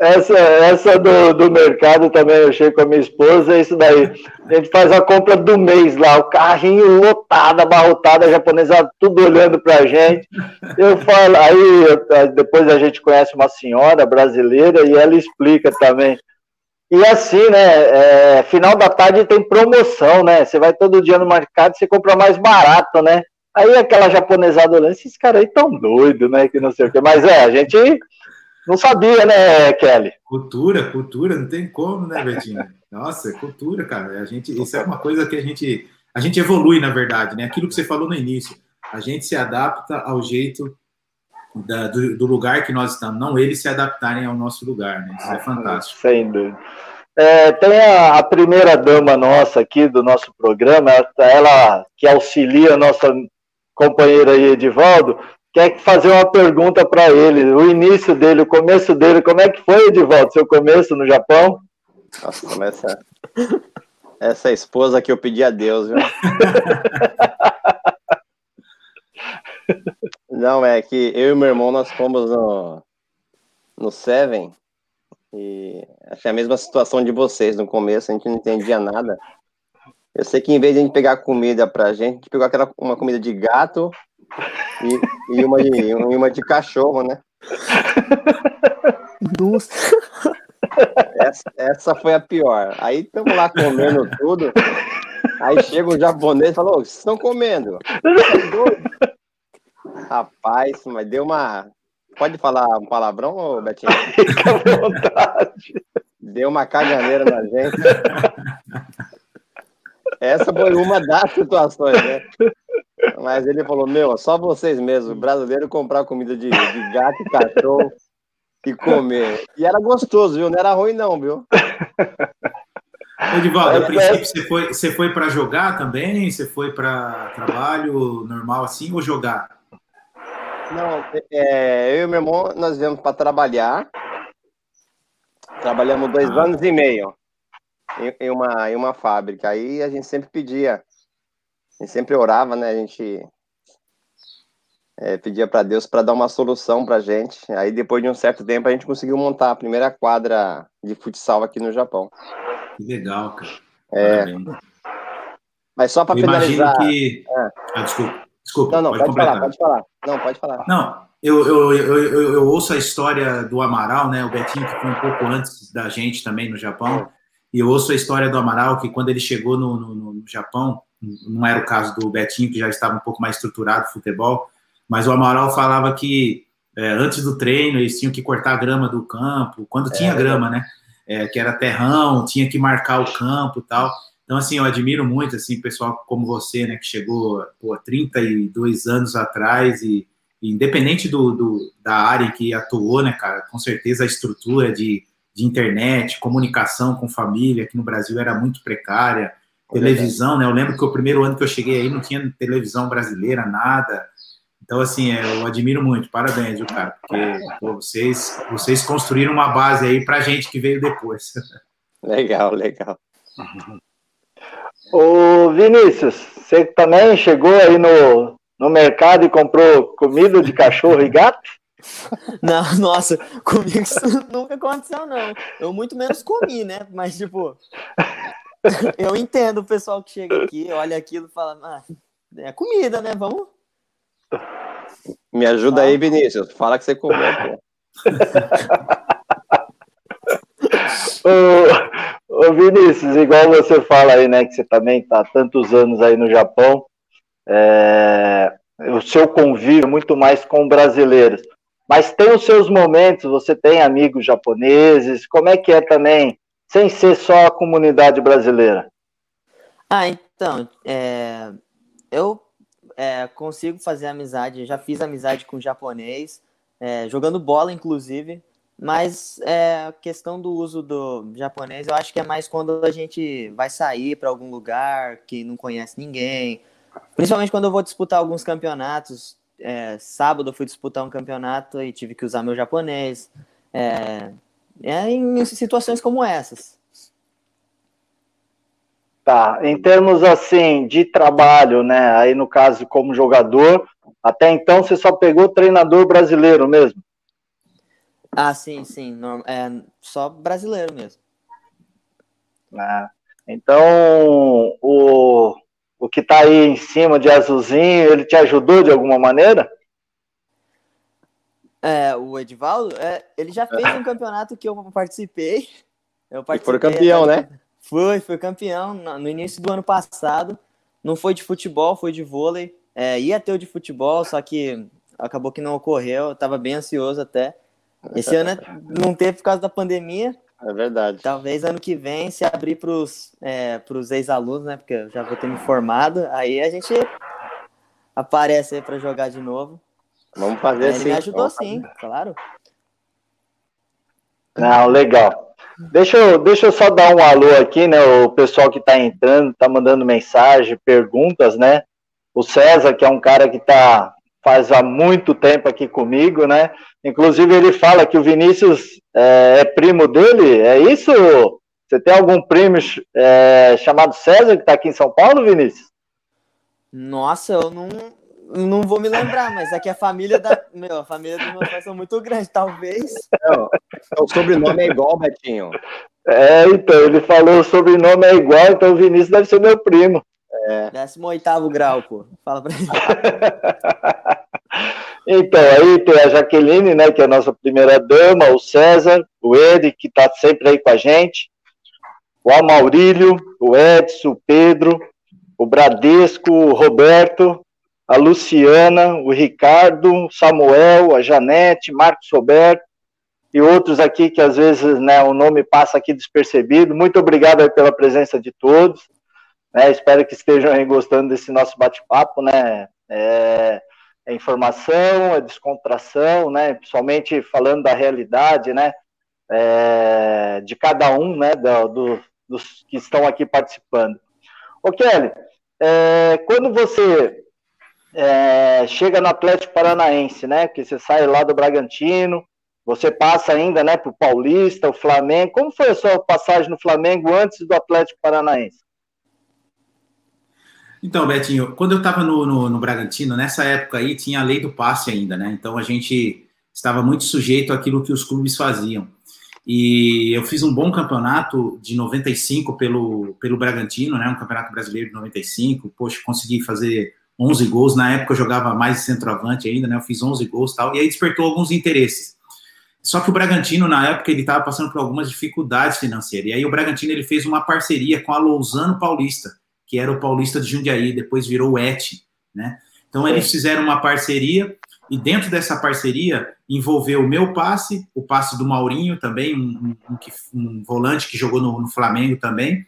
Essa, essa do, do mercado também eu achei com a minha esposa, é isso daí. A gente faz a compra do mês lá, o carrinho lotado, abarrotado, a japonesa tudo olhando pra gente. Eu falo, aí depois a gente conhece uma senhora brasileira e ela explica também. E assim, né? É, final da tarde tem promoção, né? Você vai todo dia no mercado, você compra mais barato, né? Aí aquela japonesada olhando, esses caras aí tão doidos, né? Que não sei o quê. Mas é, a gente não sabia, né, Kelly? Cultura, cultura, não tem como, né, Betinho? Nossa, é cultura, cara. A gente, isso é uma coisa que a gente, a gente evolui, na verdade, né? Aquilo que você falou no início. A gente se adapta ao jeito da, do, do, lugar que nós estamos, não eles se adaptarem ao nosso lugar, né? Isso é fantástico. Sem dúvida. É, tem a, a, primeira dama nossa aqui do nosso programa, ela que auxilia a nossa companheira aí, Edivaldo, quer fazer uma pergunta para ele. O início dele, o começo dele, como é que foi, Edivaldo, seu começo no Japão? Nossa, começa. Essa esposa que eu pedi a Deus, viu? Não, é que eu e meu irmão nós fomos no, no Seven e achei a mesma situação de vocês no começo, a gente não entendia nada. Eu sei que em vez de a gente pegar comida pra gente, a gente pegou aquela uma comida de gato e, e, uma, de, e uma de cachorro, né? Nossa. Essa, essa foi a pior. Aí estamos lá comendo tudo. Aí chega o japonês e falou: vocês estão comendo? Rapaz, mas deu uma. Pode falar um palavrão, Betinho? Fica à vontade. Deu uma caganeira na gente. Essa foi uma das situações, né? Mas ele falou: Meu, só vocês mesmos, brasileiro, comprar comida de, de gato e cachorro e comer. E era gostoso, viu? Não era ruim, não, viu? Edivaldo, a princípio você foi, você foi para jogar também? Você foi para trabalho normal assim ou jogar? Não, é, eu e meu irmão nós viemos para trabalhar. Trabalhamos dois ah. anos e meio em, em, uma, em uma fábrica. Aí a gente sempre pedia gente sempre orava, né? A gente é, pedia para Deus para dar uma solução para gente. Aí depois de um certo tempo a gente conseguiu montar a primeira quadra de futsal aqui no Japão. Que legal, cara. É. Mas só para finalizar. Que... É. Ah, desculpa. Desculpa. Não, não, pode, pode falar, pode falar. Não, pode falar. Não, eu, eu, eu, eu, eu ouço a história do Amaral, né? O Betinho, que foi um pouco antes da gente também no Japão. E eu ouço a história do Amaral, que quando ele chegou no, no, no Japão, não era o caso do Betinho, que já estava um pouco mais estruturado o futebol, mas o Amaral falava que é, antes do treino, eles tinham que cortar a grama do campo, quando é, tinha grama, né? É, que era terrão, tinha que marcar o campo e tal. Então, assim, eu admiro muito, assim, pessoal como você, né, que chegou, pô, 32 anos atrás e, e independente do, do, da área que atuou, né, cara, com certeza a estrutura de, de internet, comunicação com família aqui no Brasil era muito precária, televisão, né, eu lembro que o primeiro ano que eu cheguei aí não tinha televisão brasileira, nada, então, assim, é, eu admiro muito, parabéns, viu, cara, porque pô, vocês, vocês construíram uma base aí pra gente que veio depois. Legal, legal. Ô Vinícius, você também chegou aí no, no mercado e comprou comida de cachorro e gato? Não, nossa, comigo isso nunca aconteceu, não. Eu muito menos comi, né? Mas, tipo, eu entendo o pessoal que chega aqui, olha aquilo e fala, ah, é comida, né? Vamos. Me ajuda aí, Vinícius. Fala que você comeu, pô. Ô, Vinícius, igual você fala aí, né, que você também está tantos anos aí no Japão, é, o seu convívio é muito mais com brasileiros, mas tem os seus momentos, você tem amigos japoneses, como é que é também, sem ser só a comunidade brasileira? Ah, então, é, eu é, consigo fazer amizade, já fiz amizade com japonês, é, jogando bola, inclusive, mas é, a questão do uso do japonês, eu acho que é mais quando a gente vai sair para algum lugar que não conhece ninguém. Principalmente quando eu vou disputar alguns campeonatos. É, sábado eu fui disputar um campeonato e tive que usar meu japonês. É, é em situações como essas. Tá, em termos assim de trabalho, né? Aí no caso como jogador, até então você só pegou treinador brasileiro mesmo? Ah, sim, sim. É só brasileiro mesmo. Ah, então, o, o que está aí em cima de azulzinho, ele te ajudou de alguma maneira? É, o Edivaldo, é, ele já fez um campeonato que eu participei. Eu participei. E foi campeão, né? Foi, foi campeão no início do ano passado. Não foi de futebol, foi de vôlei. É, ia ter o de futebol, só que acabou que não ocorreu. Eu tava bem ansioso até. Esse ano não teve por causa da pandemia. É verdade. Talvez ano que vem, se abrir para os é, ex-alunos, né? Porque eu já vou ter me formado, aí a gente aparece aí para jogar de novo. Vamos fazer Ele sim. me ajudou sim, claro. Não, legal. Deixa eu, deixa eu só dar um alô aqui, né? O pessoal que está entrando, está mandando mensagem, perguntas, né? O César, que é um cara que está faz há muito tempo aqui comigo, né? Inclusive ele fala que o Vinícius é, é primo dele, é isso? Você tem algum primo é, chamado César que está aqui em São Paulo, Vinícius? Nossa, eu não, não vou me lembrar, mas é que a família da meu, a família do meu pai são muito grande, talvez. Não, o sobrenome é igual, Betinho. É, então, ele falou o sobrenome é igual, então o Vinícius deve ser meu primo. É. 18 grau, pô. Fala pra ele. então, aí tem a Jaqueline, né, que é a nossa primeira dama, o César, o Ed, que tá sempre aí com a gente, o Amaurílio, o Edson, o Pedro, o Bradesco, o Roberto, a Luciana, o Ricardo, o Samuel, a Janete, Marcos Roberto e outros aqui que às vezes né, o nome passa aqui despercebido. Muito obrigado pela presença de todos. Né? Espero que estejam aí gostando desse nosso bate-papo, né? É, é, informação, é descontração, né? Principalmente falando da realidade, né? É, de cada um, né? Do, do, dos que estão aqui participando. Ô Kelly, é, quando você é, chega no Atlético Paranaense, né? Que você sai lá do Bragantino, você passa ainda, né? Para o Paulista, o Flamengo. Como foi a sua passagem no Flamengo antes do Atlético Paranaense? Então, Betinho, quando eu estava no, no, no, Bragantino, nessa época aí tinha a lei do passe ainda, né? Então a gente estava muito sujeito àquilo que os clubes faziam. E eu fiz um bom campeonato de 95 pelo, pelo Bragantino, né? Um campeonato brasileiro de 95. Poxa, consegui fazer 11 gols. Na época eu jogava mais centroavante ainda, né? Eu fiz 11 gols e tal. E aí despertou alguns interesses. Só que o Bragantino, na época, ele estava passando por algumas dificuldades financeiras. E aí o Bragantino ele fez uma parceria com a Lousano Paulista que era o Paulista de Jundiaí, depois virou o ET, né? Então eles fizeram uma parceria e dentro dessa parceria envolveu o meu passe, o passe do Maurinho também, um, um, um volante que jogou no, no, Flamengo também,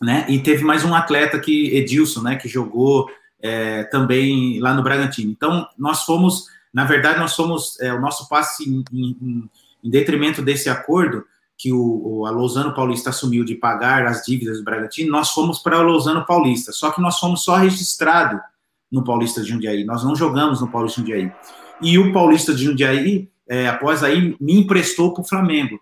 né? E teve mais um atleta que Edilson, né? Que jogou é, também lá no Bragantino. Então nós fomos, na verdade, nós fomos é, o nosso passe em, em, em, detrimento desse acordo que o, a Lousano Paulista assumiu de pagar as dívidas do Bragantino. Nós fomos para o Lousano Paulista, só que nós fomos só registrado no Paulista de Jundiaí. Nós não jogamos no Paulista de Jundiaí. E o Paulista de Jundiaí, é, após aí, me emprestou para o Flamengo.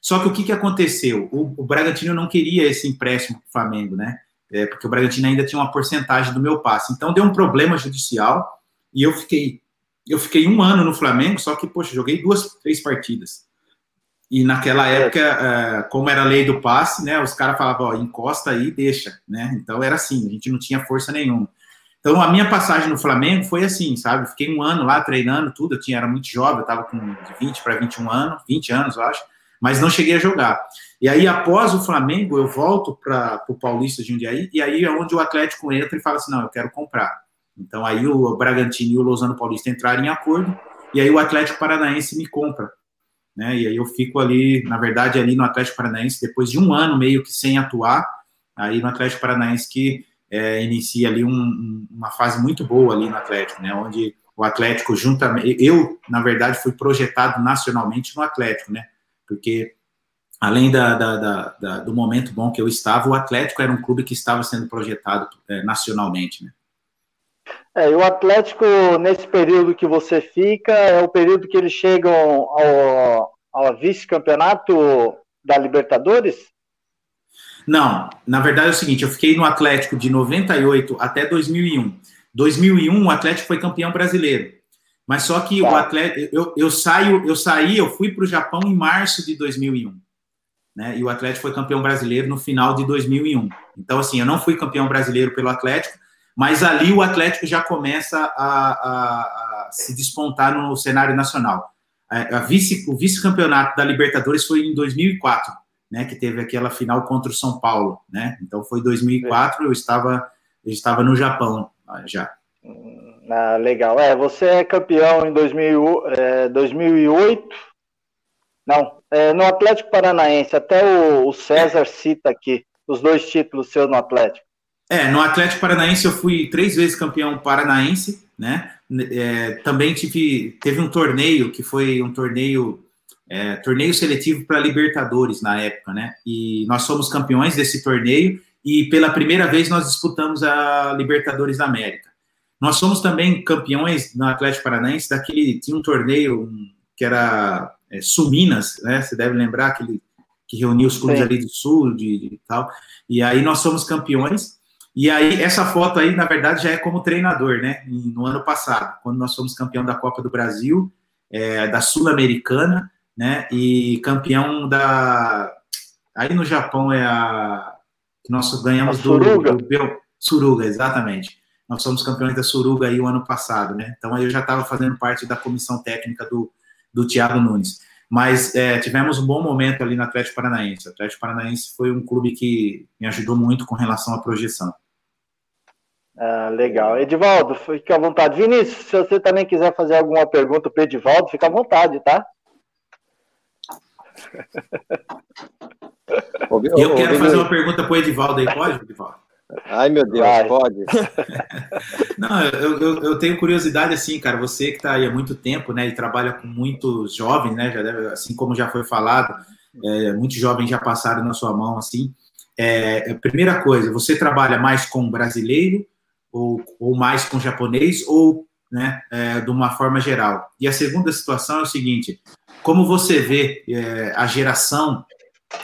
Só que o que, que aconteceu? O, o Bragantino não queria esse empréstimo para o Flamengo, né? É, porque o Bragantino ainda tinha uma porcentagem do meu passe. Então deu um problema judicial e eu fiquei eu fiquei um ano no Flamengo, só que, poxa, joguei duas, três partidas. E naquela época, é, como era a lei do passe, né, os caras falavam, ó, encosta aí, deixa, né? Então era assim, a gente não tinha força nenhuma. Então, a minha passagem no Flamengo foi assim, sabe? Fiquei um ano lá treinando tudo, eu tinha, era muito jovem, eu estava com 20 para 21 anos, 20 anos, eu acho, mas não cheguei a jogar. E aí, após o Flamengo, eu volto para o Paulista de Jundiaí, e aí é onde o Atlético entra e fala assim: não, eu quero comprar. Então, aí o Bragantino e o Lozano Paulista entraram em acordo, e aí o Atlético Paranaense me compra. Né? E aí eu fico ali, na verdade, ali no Atlético Paranaense, depois de um ano meio que sem atuar, aí no Atlético Paranaense que é, inicia ali um, uma fase muito boa ali no Atlético, né? Onde o Atlético juntamente, eu na verdade fui projetado nacionalmente no Atlético, né? Porque além da, da, da, da do momento bom que eu estava, o Atlético era um clube que estava sendo projetado é, nacionalmente, né? É, e o Atlético, nesse período que você fica, é o período que eles chegam ao, ao vice-campeonato da Libertadores? Não, na verdade é o seguinte, eu fiquei no Atlético de 98 até 2001. 2001 o Atlético foi campeão brasileiro. Mas só que tá. o Atlético, eu, eu saio, eu saí, eu fui para o Japão em março de 2001. Né? E o Atlético foi campeão brasileiro no final de 2001. Então, assim, eu não fui campeão brasileiro pelo Atlético, mas ali o Atlético já começa a, a, a se despontar no cenário nacional. A, vice, o vice-campeonato da Libertadores foi em 2004 né, que teve aquela final contra o São Paulo, né? Então foi 2004, eu estava eu estava no Japão ah, já. Ah, legal. É, você é campeão em 2000, é, 2008. Não, é, no Atlético Paranaense. Até o, o César cita aqui os dois títulos seus no Atlético. É, no Atlético Paranaense eu fui três vezes campeão paranaense, né? É, também tive, teve um torneio que foi um torneio é, torneio seletivo para Libertadores na época, né? E nós somos campeões desse torneio e pela primeira vez nós disputamos a Libertadores da América. Nós somos também campeões no Atlético Paranaense daquele tinha um torneio que era é, Suminas, né? Você deve lembrar aquele que reunia os clubes Sim. ali do Sul, de, de, tal. E aí nós somos campeões. E aí essa foto aí, na verdade, já é como treinador, né? No ano passado, quando nós fomos campeão da Copa do Brasil, é, da Sul-Americana né? E campeão da. Aí no Japão é a. nós ganhamos do, Suruga. do Suruga, exatamente. Nós somos campeões da Suruga aí o ano passado, né? Então aí eu já estava fazendo parte da comissão técnica do, do Thiago Nunes. Mas é, tivemos um bom momento ali no Atlético Paranaense. O Atlético Paranaense foi um clube que me ajudou muito com relação à projeção. Ah, legal. Edivaldo, fique à vontade. Vinícius, se você também quiser fazer alguma pergunta para o Edivaldo, fica à vontade, tá? Eu quero fazer uma pergunta para o Edivaldo aí, pode, Edivaldo? Ai, meu Deus, Vai. pode. Não, eu, eu, eu, tenho curiosidade, assim, cara, você que está aí há muito tempo, né, e trabalha com muitos jovens, né, já deve, assim como já foi falado, é, muitos jovens já passaram na sua mão, assim. É, primeira coisa, você trabalha mais com brasileiro ou, ou mais com japonês ou, né, é, de uma forma geral? E a segunda situação é o seguinte, como você vê é, a geração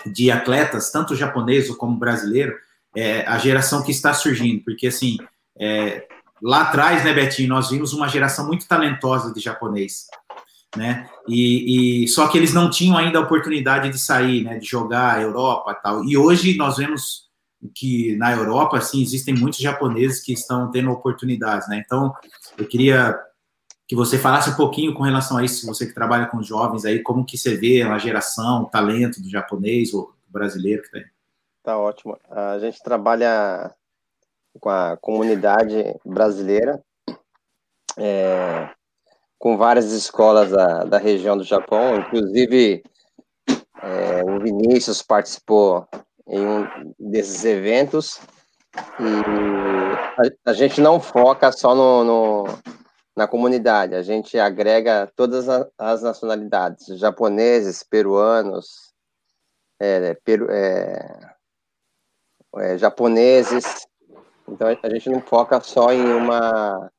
de atletas, tanto japonês como brasileiro, é, a geração que está surgindo, porque assim, é, lá atrás, né, Betinho, nós vimos uma geração muito talentosa de japonês, né, e, e só que eles não tinham ainda a oportunidade de sair, né, de jogar a Europa e tal, e hoje nós vemos que na Europa, assim, existem muitos japoneses que estão tendo oportunidades, né, então eu queria que você falasse um pouquinho com relação a isso, você que trabalha com jovens aí, como que você vê a geração, o talento do japonês ou do brasileiro que tem. Tá ótimo. A gente trabalha com a comunidade brasileira, é, com várias escolas da, da região do Japão, inclusive é, o Vinícius participou em um desses eventos. E a, a gente não foca só no, no, na comunidade, a gente agrega todas as nacionalidades, japoneses, peruanos, é, peru, é, é, japoneses, então a gente não foca só em uma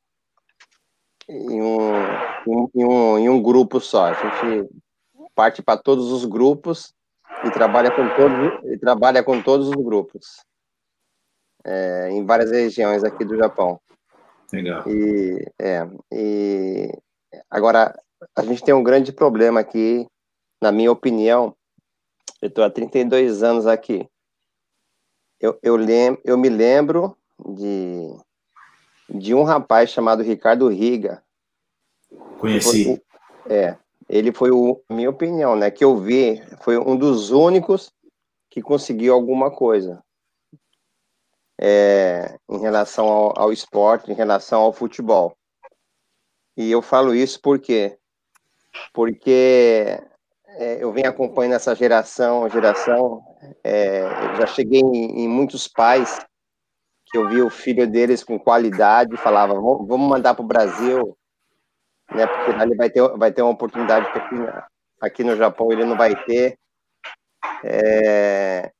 em um, em um, em um grupo só, a gente parte para todos os grupos e trabalha com todos e trabalha com todos os grupos é, em várias regiões aqui do Japão. Legal. E, é, e agora a gente tem um grande problema aqui, na minha opinião. Eu estou há 32 anos aqui. Eu, eu, lem, eu me lembro de, de um rapaz chamado Ricardo Riga. Conheci. É, ele foi o, minha opinião, né? Que eu vi, foi um dos únicos que conseguiu alguma coisa é, em relação ao, ao, esporte, em relação ao futebol. E eu falo isso porque porque é, eu venho acompanhando essa geração, geração, é, já cheguei em, em, muitos pais que eu vi o filho deles com qualidade, falava, vamos mandar para o Brasil, né? Porque ele vai ter, vai ter uma oportunidade que aqui, aqui no Japão ele não vai ter. É,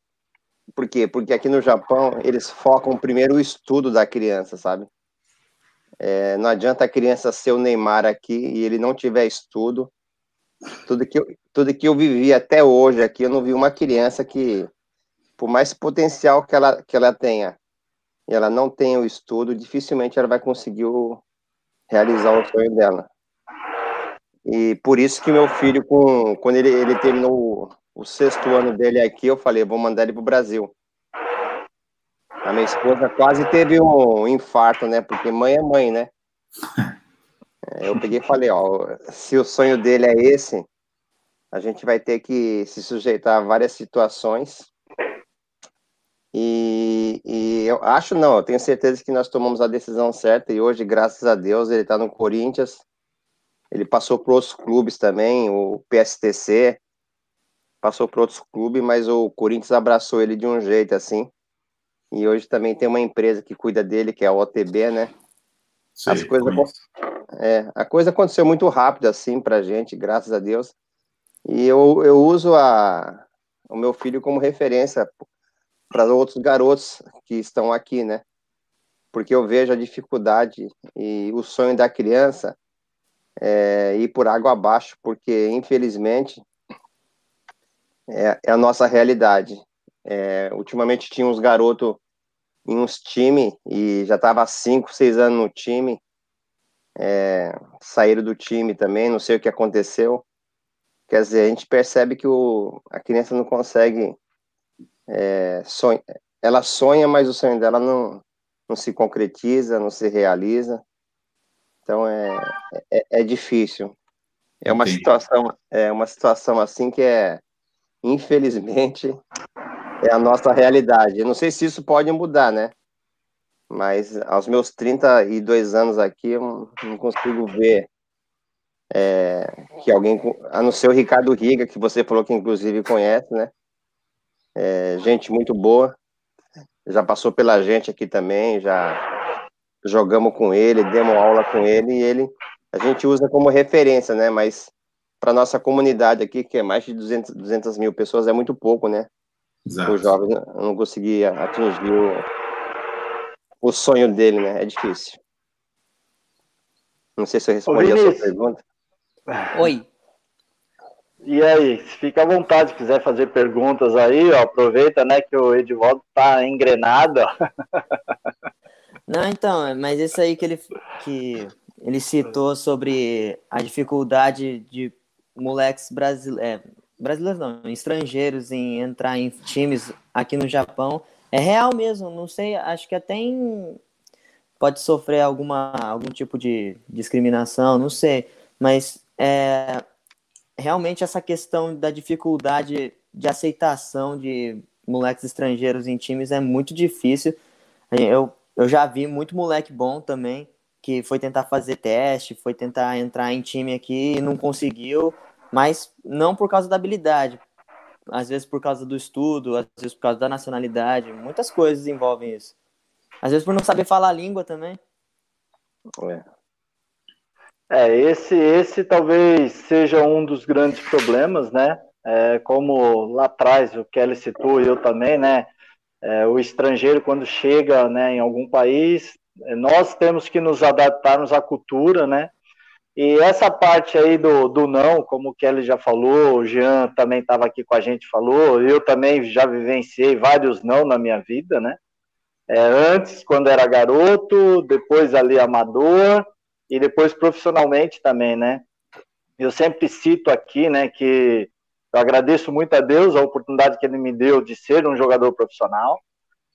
por quê? Porque aqui no Japão eles focam primeiro o estudo da criança, sabe? É, não adianta a criança ser o Neymar aqui e ele não tiver estudo. Tudo que, eu, tudo que eu vivi até hoje aqui, eu não vi uma criança que, por mais potencial que ela, que ela tenha, e ela não tenha o estudo, dificilmente ela vai conseguir o, realizar o sonho dela. E por isso que meu filho, com, quando ele, ele terminou o, o sexto ano dele aqui, eu falei, vou mandar ele para o Brasil. A minha esposa quase teve um infarto, né? Porque mãe é mãe, né? É, eu peguei e falei, ó, se o sonho dele é esse, a gente vai ter que se sujeitar a várias situações. E, e eu acho não, eu tenho certeza que nós tomamos a decisão certa e hoje, graças a Deus, ele está no Corinthians ele passou por outros clubes também, o PSTC, passou por outros clubes, mas o Corinthians abraçou ele de um jeito assim. E hoje também tem uma empresa que cuida dele, que é a OTB, né? Sim, As coisas, é, a coisa aconteceu muito rápido assim pra gente, graças a Deus. E eu, eu uso a, o meu filho como referência para outros garotos que estão aqui, né? Porque eu vejo a dificuldade e o sonho da criança é, ir por água abaixo, porque infelizmente é, é a nossa realidade. É, ultimamente tinha uns garotos em uns times e já estava há 5, 6 anos no time, é, saíram do time também, não sei o que aconteceu. Quer dizer, a gente percebe que o, a criança não consegue é, ela sonha, mas o sonho dela não, não se concretiza, não se realiza. Então é, é, é difícil. É uma situação, é uma situação assim que é, infelizmente, é a nossa realidade. Eu não sei se isso pode mudar, né? Mas aos meus 32 anos aqui, eu não consigo ver é, que alguém, a não ser o Ricardo Riga, que você falou que inclusive conhece, né? É, gente muito boa, já passou pela gente aqui também, já jogamos com ele, demos aula com ele e ele a gente usa como referência, né? Mas para nossa comunidade aqui, que é mais de 200, 200 mil pessoas, é muito pouco, né? Exato. O jovem não conseguia atingir o, o sonho dele, né? É difícil. Não sei se eu respondi Ô, a sua pergunta. Oi. E aí, fica à vontade, se quiser fazer perguntas aí, ó, aproveita, né, que o Edivaldo tá engrenado. Não, então, mas isso aí que ele, que ele citou sobre a dificuldade de moleques brasileiros, é, brasileiros não, estrangeiros em entrar em times aqui no Japão, é real mesmo, não sei, acho que até em, pode sofrer alguma, algum tipo de discriminação, não sei, mas é, realmente essa questão da dificuldade de aceitação de moleques estrangeiros em times é muito difícil. Eu eu já vi muito moleque bom também que foi tentar fazer teste, foi tentar entrar em time aqui e não conseguiu, mas não por causa da habilidade, às vezes por causa do estudo, às vezes por causa da nacionalidade, muitas coisas envolvem isso. Às vezes por não saber falar a língua também. É. É, esse, esse talvez seja um dos grandes problemas, né? É, como lá atrás o Kelly citou, e eu também, né? É, o estrangeiro, quando chega né, em algum país, é, nós temos que nos adaptarmos à cultura, né? E essa parte aí do, do não, como o Kelly já falou, o Jean também estava aqui com a gente, falou, eu também já vivenciei vários não na minha vida, né? É, antes, quando era garoto, depois ali amador, e depois profissionalmente também, né? Eu sempre cito aqui, né, que eu agradeço muito a Deus a oportunidade que ele me deu de ser um jogador profissional,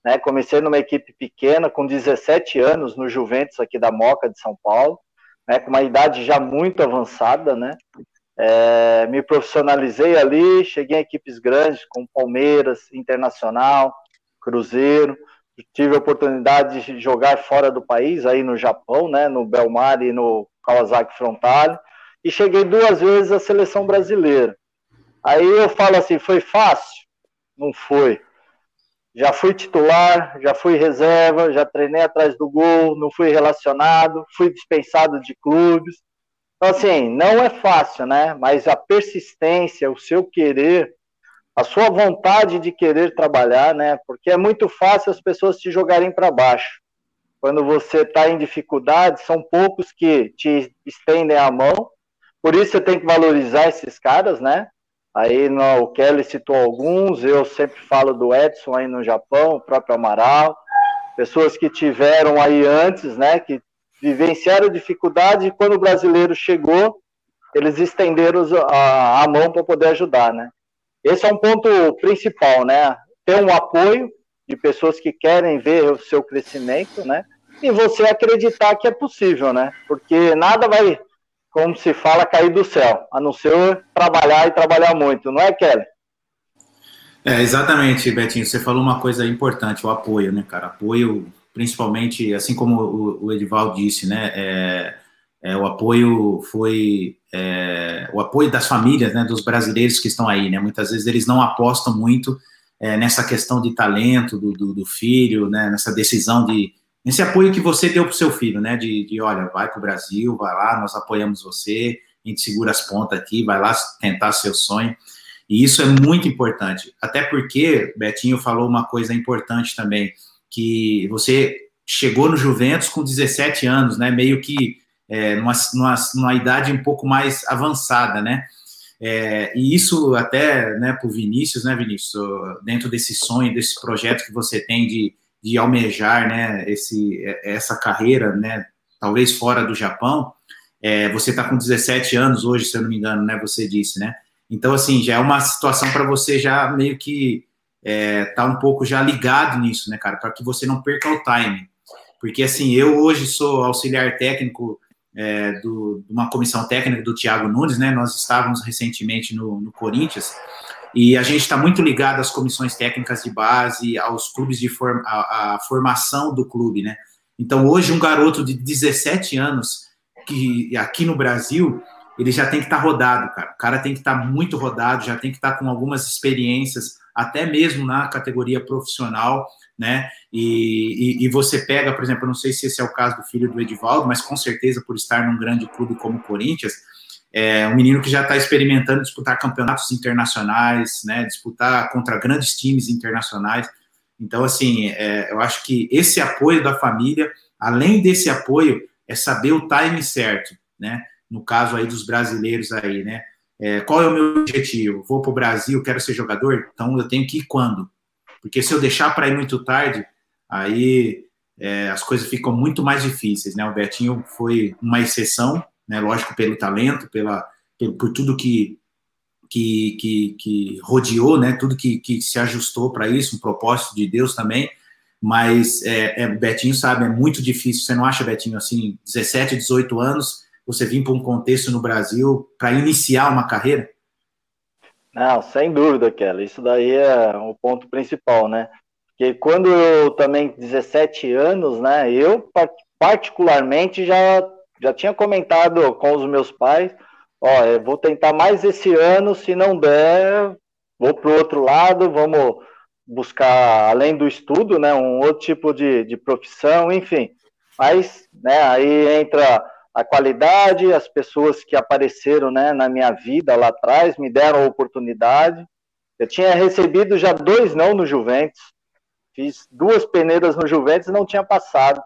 né? Comecei numa equipe pequena, com 17 anos, no Juventus aqui da Moca de São Paulo, né? com uma idade já muito avançada, né? É, me profissionalizei ali, cheguei em equipes grandes, como Palmeiras, Internacional, Cruzeiro, tive a oportunidade de jogar fora do país, aí no Japão, né, no Belmar e no Kawasaki Frontale, e cheguei duas vezes à seleção brasileira. Aí eu falo assim, foi fácil? Não foi. Já fui titular, já fui reserva, já treinei atrás do gol, não fui relacionado, fui dispensado de clubes. Então, assim, não é fácil, né? Mas a persistência, o seu querer, a sua vontade de querer trabalhar, né? Porque é muito fácil as pessoas te jogarem para baixo. Quando você está em dificuldade, são poucos que te estendem a mão. Por isso você tem que valorizar esses caras, né? Aí no, o Kelly citou alguns, eu sempre falo do Edson aí no Japão, o próprio Amaral, pessoas que tiveram aí antes, né, que vivenciaram dificuldade e quando o brasileiro chegou, eles estenderam a, a mão para poder ajudar, né. Esse é um ponto principal, né, ter um apoio de pessoas que querem ver o seu crescimento, né, e você acreditar que é possível, né, porque nada vai como se fala, cair do céu, a não ser trabalhar e trabalhar muito, não é, Kelly? É, exatamente, Betinho. Você falou uma coisa importante, o apoio, né, cara? Apoio, principalmente, assim como o, Edival disse, né? É, é, o apoio foi é, o apoio das famílias, né, dos brasileiros que estão aí, né? Muitas vezes eles não apostam muito é, nessa questão de talento do, do, do filho, né? Nessa decisão de esse apoio que você deu para o seu filho, né? De, de olha, vai para o Brasil, vai lá, nós apoiamos você, a gente segura as pontas aqui, vai lá tentar seu sonho. E isso é muito importante. Até porque, Betinho falou uma coisa importante também, que você chegou no Juventus com 17 anos, né? Meio que é, numa, numa, numa idade um pouco mais avançada, né? É, e isso até, né, para o Vinícius, né, Vinícius, dentro desse sonho, desse projeto que você tem de de almejar né, esse, essa carreira, né, talvez fora do Japão, é, você está com 17 anos hoje, se eu não me engano, né, você disse, né? Então, assim, já é uma situação para você já meio que é, tá um pouco já ligado nisso, né, cara, para que você não perca o time. Porque, assim, eu hoje sou auxiliar técnico é, do, de uma comissão técnica do Thiago Nunes, né? Nós estávamos recentemente no, no Corinthians e a gente está muito ligado às comissões técnicas de base, aos clubes de form a, a, formação do clube, né? Então, hoje, um garoto de 17 anos, que aqui no Brasil, ele já tem que estar tá rodado, cara. O cara tem que estar tá muito rodado, já tem que estar tá com algumas experiências, até mesmo na categoria profissional, né? E, e, e, você pega, por exemplo, eu não sei se esse é o caso do filho do Edivaldo, mas com certeza por estar num grande clube como o Corinthians, é um menino que já está experimentando disputar campeonatos internacionais, né, disputar contra grandes times internacionais. Então, assim, é, eu acho que esse apoio da família, além desse apoio, é saber o time certo, né? No caso aí dos brasileiros aí, né? É, qual é o meu objetivo? Vou para o Brasil, quero ser jogador, então eu tenho que ir quando? Porque se eu deixar para ir muito tarde, aí é, as coisas ficam muito mais difíceis, né? O Betinho foi uma exceção, né? Lógico, pelo talento, pela, por, por tudo que, que, que, que, rodeou, né? Tudo que, que se ajustou para isso, um propósito de Deus também. Mas é, é, Betinho sabe, é muito difícil. Você não acha, Betinho, assim, 17, 18 anos, você vir para um contexto no Brasil para iniciar uma carreira? Não, sem dúvida, Kelly. Isso daí é o ponto principal, né? Porque quando eu também, 17 anos, né, eu particularmente, já, já tinha comentado com os meus pais, ó, eu vou tentar mais esse ano, se não der, vou para o outro lado, vamos buscar, além do estudo, né, um outro tipo de, de profissão, enfim. Mas, né, aí entra a qualidade, as pessoas que apareceram né, na minha vida lá atrás me deram a oportunidade. Eu tinha recebido já dois não no Juventus, fiz duas peneiras no Juventus e não tinha passado.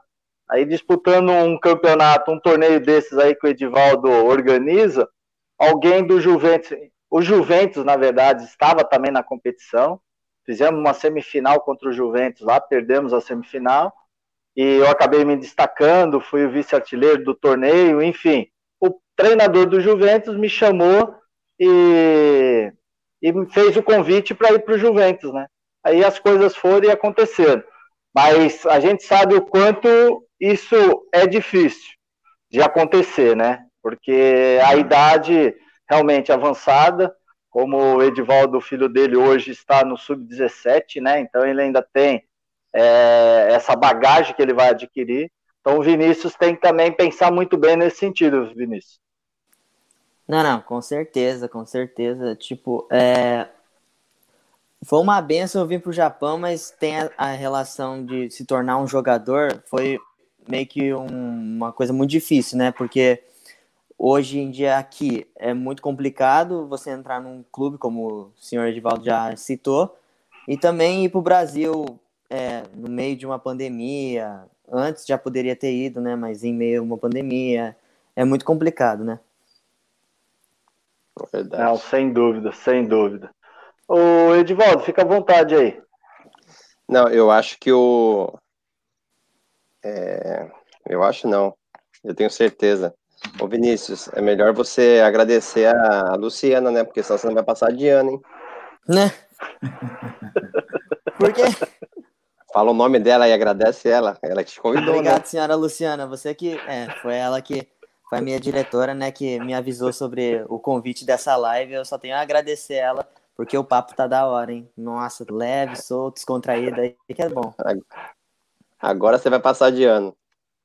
Aí disputando um campeonato, um torneio desses aí que o Edivaldo organiza, alguém do Juventus, o Juventus na verdade estava também na competição, fizemos uma semifinal contra o Juventus lá, perdemos a semifinal, e eu acabei me destacando, fui o vice-artilheiro do torneio, enfim. O treinador do Juventus me chamou e, e fez o convite para ir para o Juventus, né? Aí as coisas foram e aconteceram. Mas a gente sabe o quanto isso é difícil de acontecer, né? Porque a idade realmente avançada, como o Edivaldo, filho dele, hoje está no sub-17, né? Então ele ainda tem é, essa bagagem que ele vai adquirir. Então o Vinícius tem que também pensar muito bem nesse sentido, Vinícius. Não, não, com certeza, com certeza. Tipo, é... foi uma benção vir para o Japão, mas tem a, a, relação de se tornar um jogador, foi meio que um, uma coisa muito difícil, né? Porque hoje em dia aqui é muito complicado você entrar num clube, como o senhor Edivaldo já citou, e também ir para o Brasil é, no meio de uma pandemia, antes já poderia ter ido, né? Mas em meio a uma pandemia, é muito complicado, né? Verdade. Não, sem dúvida, sem dúvida. Ô, Edivaldo, fica à vontade aí. Não, eu acho que o. É... Eu acho não. Eu tenho certeza. Ô Vinícius, é melhor você agradecer a Luciana, né? Porque senão você não vai passar de ano, hein? Né? Por quê? Fala o nome dela e agradece ela. Ela te convidou. Obrigado, né? senhora Luciana. Você que. É, foi ela que. Foi a minha diretora, né, que me avisou sobre o convite dessa live. Eu só tenho a agradecer ela, porque o papo tá da hora, hein? Nossa, leve, solto, descontraído aí, que é bom. Agora você vai passar de ano.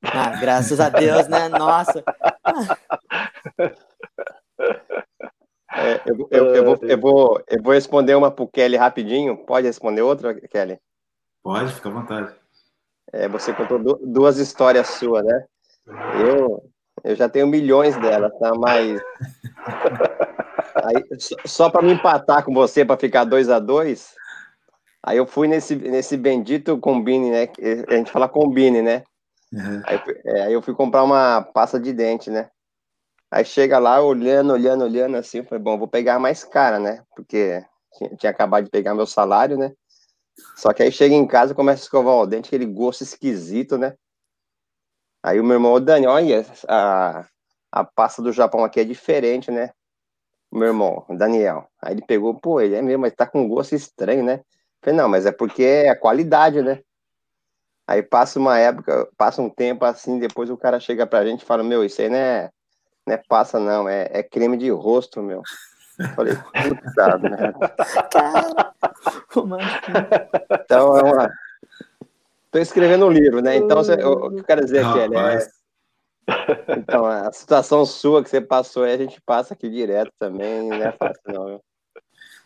Ah, graças a Deus, né? Nossa. É, eu, eu, eu, vou, eu, vou, eu vou responder uma pro Kelly rapidinho. Pode responder outra, Kelly? Pode, fica à vontade. É, você contou duas histórias suas, né? Eu, eu já tenho milhões delas, tá? Mas. Aí, só para me empatar com você, para ficar dois a dois, aí eu fui nesse, nesse bendito combine, né? A gente fala combine, né? Uhum. Aí, é, aí, eu fui comprar uma pasta de dente, né? Aí chega lá, olhando, olhando, olhando assim, eu falei, bom, vou pegar mais cara, né? Porque tinha, tinha acabado de pegar meu salário, né? Só que aí chega em casa começa a escovar o dente, aquele gosto esquisito, né? Aí o meu irmão, o Dani, olha, a, a pasta do Japão aqui é diferente, né? Meu irmão, Daniel. Aí ele pegou, pô, ele é mesmo, mas tá com gosto estranho, né? Falei, não, mas é porque é a qualidade, né? Aí passa uma época, passa um tempo assim, depois o cara chega pra gente e fala, meu, isso aí não é, não é passa não, é, é creme de rosto, meu. Falei, puta merda. Cara, Então, é uma... Tô escrevendo um livro, né? Então, você, o que eu quero dizer aqui é... Então, a situação sua que você passou aí, a gente passa aqui direto também, não é fácil, não.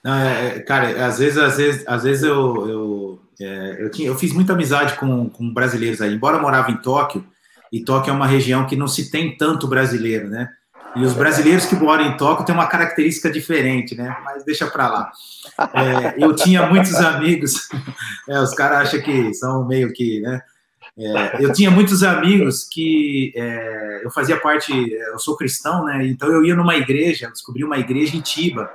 Não, é, é, cara, às vezes, às vezes, às vezes eu, eu, é, eu, tinha, eu fiz muita amizade com, com brasileiros aí. Embora eu morava em Tóquio, e Tóquio é uma região que não se tem tanto brasileiro, né? E os brasileiros que moram em Tóquio têm uma característica diferente, né? Mas deixa para lá. É, eu tinha muitos amigos, é, os caras acham que são meio que, né? É, eu tinha muitos amigos que é, eu fazia parte, eu sou cristão, né? Então eu ia numa igreja, descobri uma igreja em Tiba,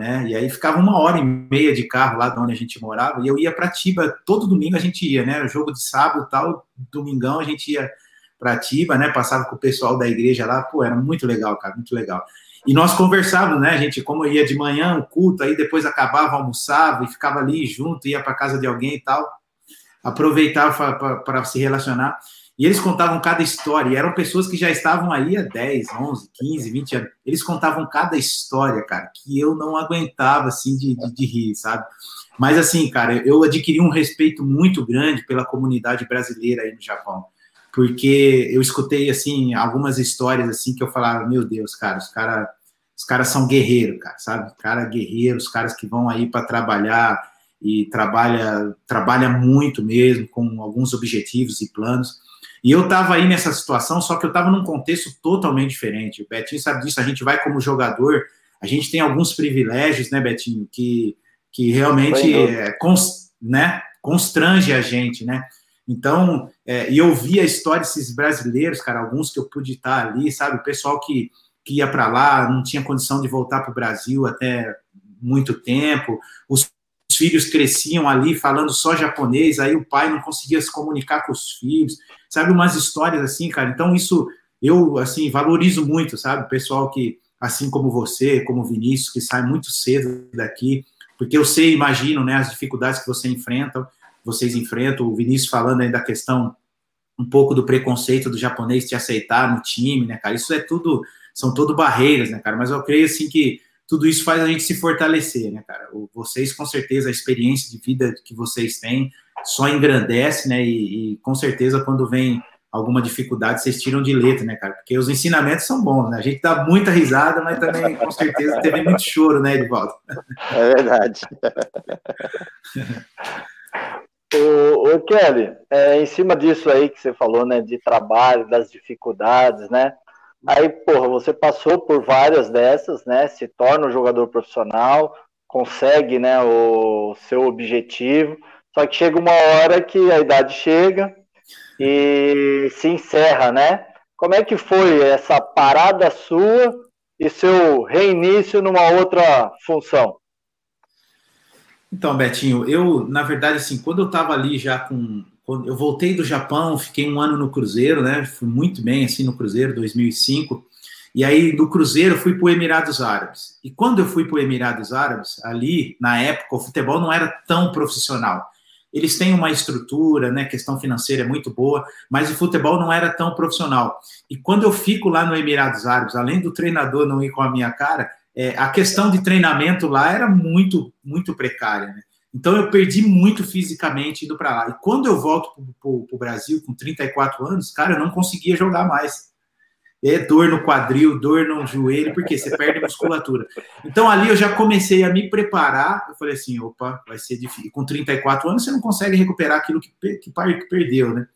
né? E aí ficava uma hora e meia de carro lá de onde a gente morava, e eu ia para Tiba todo domingo a gente ia, né? Jogo de sábado tal, domingão a gente ia para Tiba, né? Passava com o pessoal da igreja lá, pô, era muito legal, cara, muito legal. E nós conversávamos, né, gente, como ia de manhã, o culto, aí depois acabava, almoçava e ficava ali junto, ia para casa de alguém e tal, aproveitava para se relacionar. E eles contavam cada história, e eram pessoas que já estavam aí há 10, 11, 15, 20 anos. Eles contavam cada história, cara, que eu não aguentava, assim, de, de, de rir, sabe? Mas, assim, cara, eu adquiri um respeito muito grande pela comunidade brasileira aí no Japão porque eu escutei, assim, algumas histórias, assim, que eu falava, meu Deus, cara, os caras os caras são guerreiros, cara, sabe? Cara guerreiro, os caras que vão aí para trabalhar e trabalha, trabalha muito mesmo, com alguns objetivos e planos. E eu estava aí nessa situação, só que eu estava num contexto totalmente diferente. O Betinho sabe disso, a gente vai como jogador, a gente tem alguns privilégios, né, Betinho, que, que realmente é, cons, né, constrange a gente, né? Então, é, e eu vi a história desses brasileiros, cara, alguns que eu pude estar ali, sabe? O pessoal que, que ia para lá, não tinha condição de voltar para o Brasil até muito tempo, os filhos cresciam ali falando só japonês, aí o pai não conseguia se comunicar com os filhos, sabe? Umas histórias assim, cara. Então, isso eu, assim, valorizo muito, sabe? O pessoal que, assim como você, como o Vinícius, que sai muito cedo daqui, porque eu sei, imagino, né, as dificuldades que você enfrentam, vocês enfrentam, o Vinícius falando aí da questão um pouco do preconceito do japonês te aceitar no time, né, cara? Isso é tudo, são tudo barreiras, né, cara? Mas eu creio, assim, que tudo isso faz a gente se fortalecer, né, cara? Vocês, com certeza, a experiência de vida que vocês têm só engrandece, né? E, e, com certeza, quando vem alguma dificuldade, vocês tiram de letra, né, cara? Porque os ensinamentos são bons, né? A gente dá muita risada, mas também, com certeza, teve muito choro, né, Edvaldo? É verdade. o, o Kelly, é, em cima disso aí que você falou, né, de trabalho, das dificuldades, né? Aí, porra, você passou por várias dessas, né? Se torna um jogador profissional, consegue, né, o seu objetivo. Só que chega uma hora que a idade chega e se encerra, né? Como é que foi essa parada sua e seu reinício numa outra função? Então, Betinho, eu, na verdade, assim, quando eu estava ali já com eu voltei do Japão, fiquei um ano no Cruzeiro, né? Fui muito bem assim no Cruzeiro, 2005. E aí do Cruzeiro fui para o Emirados Árabes. E quando eu fui para o Emirados Árabes, ali na época o futebol não era tão profissional. Eles têm uma estrutura, né? Questão financeira é muito boa, mas o futebol não era tão profissional. E quando eu fico lá no Emirados Árabes, além do treinador não ir com a minha cara, é, a questão de treinamento lá era muito, muito precária, né? Então eu perdi muito fisicamente indo para lá. E quando eu volto para o Brasil com 34 anos, cara, eu não conseguia jogar mais. É dor no quadril, dor no joelho, porque você perde musculatura. Então ali eu já comecei a me preparar. Eu falei assim: opa, vai ser difícil. Com 34 anos você não consegue recuperar aquilo que, que, que perdeu, né?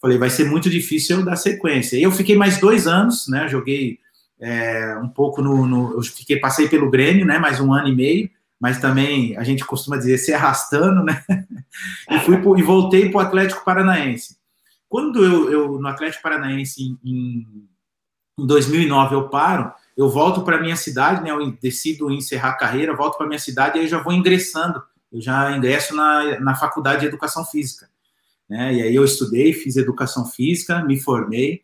Falei, vai ser muito difícil eu dar sequência. E eu fiquei mais dois anos, né? Joguei é, um pouco no, no, Eu fiquei, passei pelo Grêmio, né? Mais um ano e meio mas também a gente costuma dizer se arrastando, né? e fui pro, e voltei para o Atlético Paranaense. Quando eu, eu no Atlético Paranaense em, em 2009 eu paro, eu volto para minha cidade, né? Eu decido encerrar a carreira, volto para minha cidade e aí já vou ingressando. Eu já ingresso na, na faculdade de educação física, né? E aí eu estudei, fiz educação física, me formei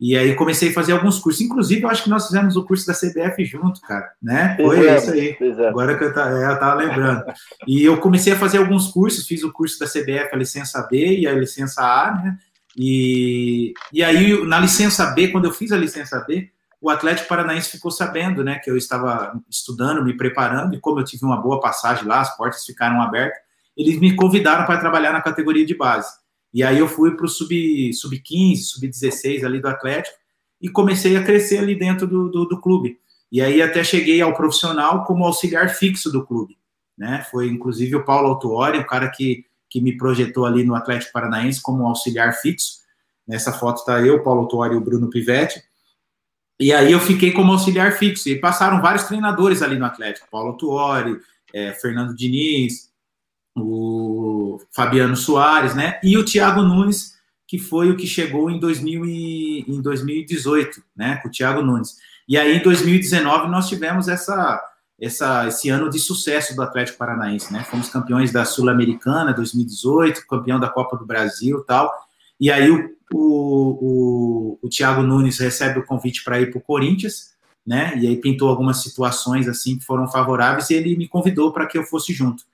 e aí comecei a fazer alguns cursos. Inclusive, eu acho que nós fizemos o curso da CBF junto, cara, né? Foi fizemos, isso aí. Fizemos. Agora que eu, tá, eu tava lembrando. E eu comecei a fazer alguns cursos, fiz o curso da CBF, a licença B e a licença A, né? E, e aí, na licença B, quando eu fiz a licença B, o Atlético Paranaense ficou sabendo, né, que eu estava estudando, me preparando, e como eu tive uma boa passagem lá, as portas ficaram abertas, eles me convidaram para trabalhar na categoria de base. E aí eu fui para o sub-15, sub sub-16 ali do Atlético e comecei a crescer ali dentro do, do, do, clube. E aí até cheguei ao profissional como auxiliar fixo do clube. Né? Foi inclusive o Paulo Autuori, o cara que, que me projetou ali no Atlético Paranaense como auxiliar fixo. Nessa foto está eu, Paulo Autuori e o Bruno Pivetti. E aí eu fiquei como auxiliar fixo. E passaram vários treinadores ali no Atlético. Paulo Tuori, é, Fernando Diniz, o Fabiano Soares, né? E o Thiago Nunes, que foi o que chegou em, 2000 e, em 2018, né? Com o Thiago Nunes. E aí, em 2019, nós tivemos essa, essa, esse ano de sucesso do Atlético Paranaense, né? Fomos campeões da Sul-Americana 2018, campeão da Copa do Brasil tal. E aí o, o, o, o Thiago Nunes recebe o convite para ir para o Corinthians, né? E aí pintou algumas situações assim que foram favoráveis e ele me convidou para que eu fosse junto.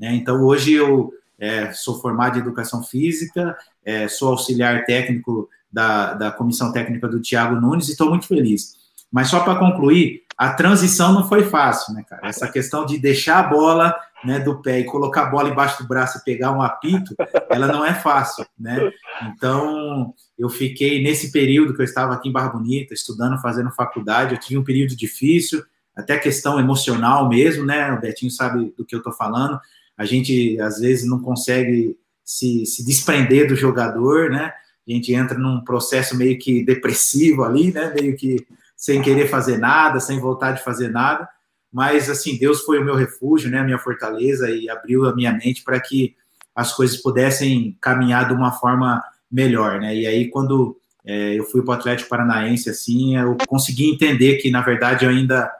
Né? Então, hoje eu é, sou formado em Educação Física, é, sou auxiliar técnico da, da Comissão Técnica do Tiago Nunes e estou muito feliz. Mas só para concluir, a transição não foi fácil, né, cara? Essa questão de deixar a bola né, do pé e colocar a bola embaixo do braço e pegar um apito, ela não é fácil, né? Então, eu fiquei nesse período que eu estava aqui em Barra Bonita, estudando, fazendo faculdade, eu tive um período difícil, até questão emocional mesmo, né? O Betinho sabe do que eu estou falando. A gente, às vezes, não consegue se, se desprender do jogador, né? A gente entra num processo meio que depressivo ali, né? Meio que sem querer fazer nada, sem vontade de fazer nada mas assim, Deus foi o meu refúgio, né, a minha fortaleza e abriu a minha mente para que as coisas pudessem caminhar de uma forma melhor, né? E aí quando é, eu fui para o Atlético Paranaense, assim, eu consegui entender que na verdade eu ainda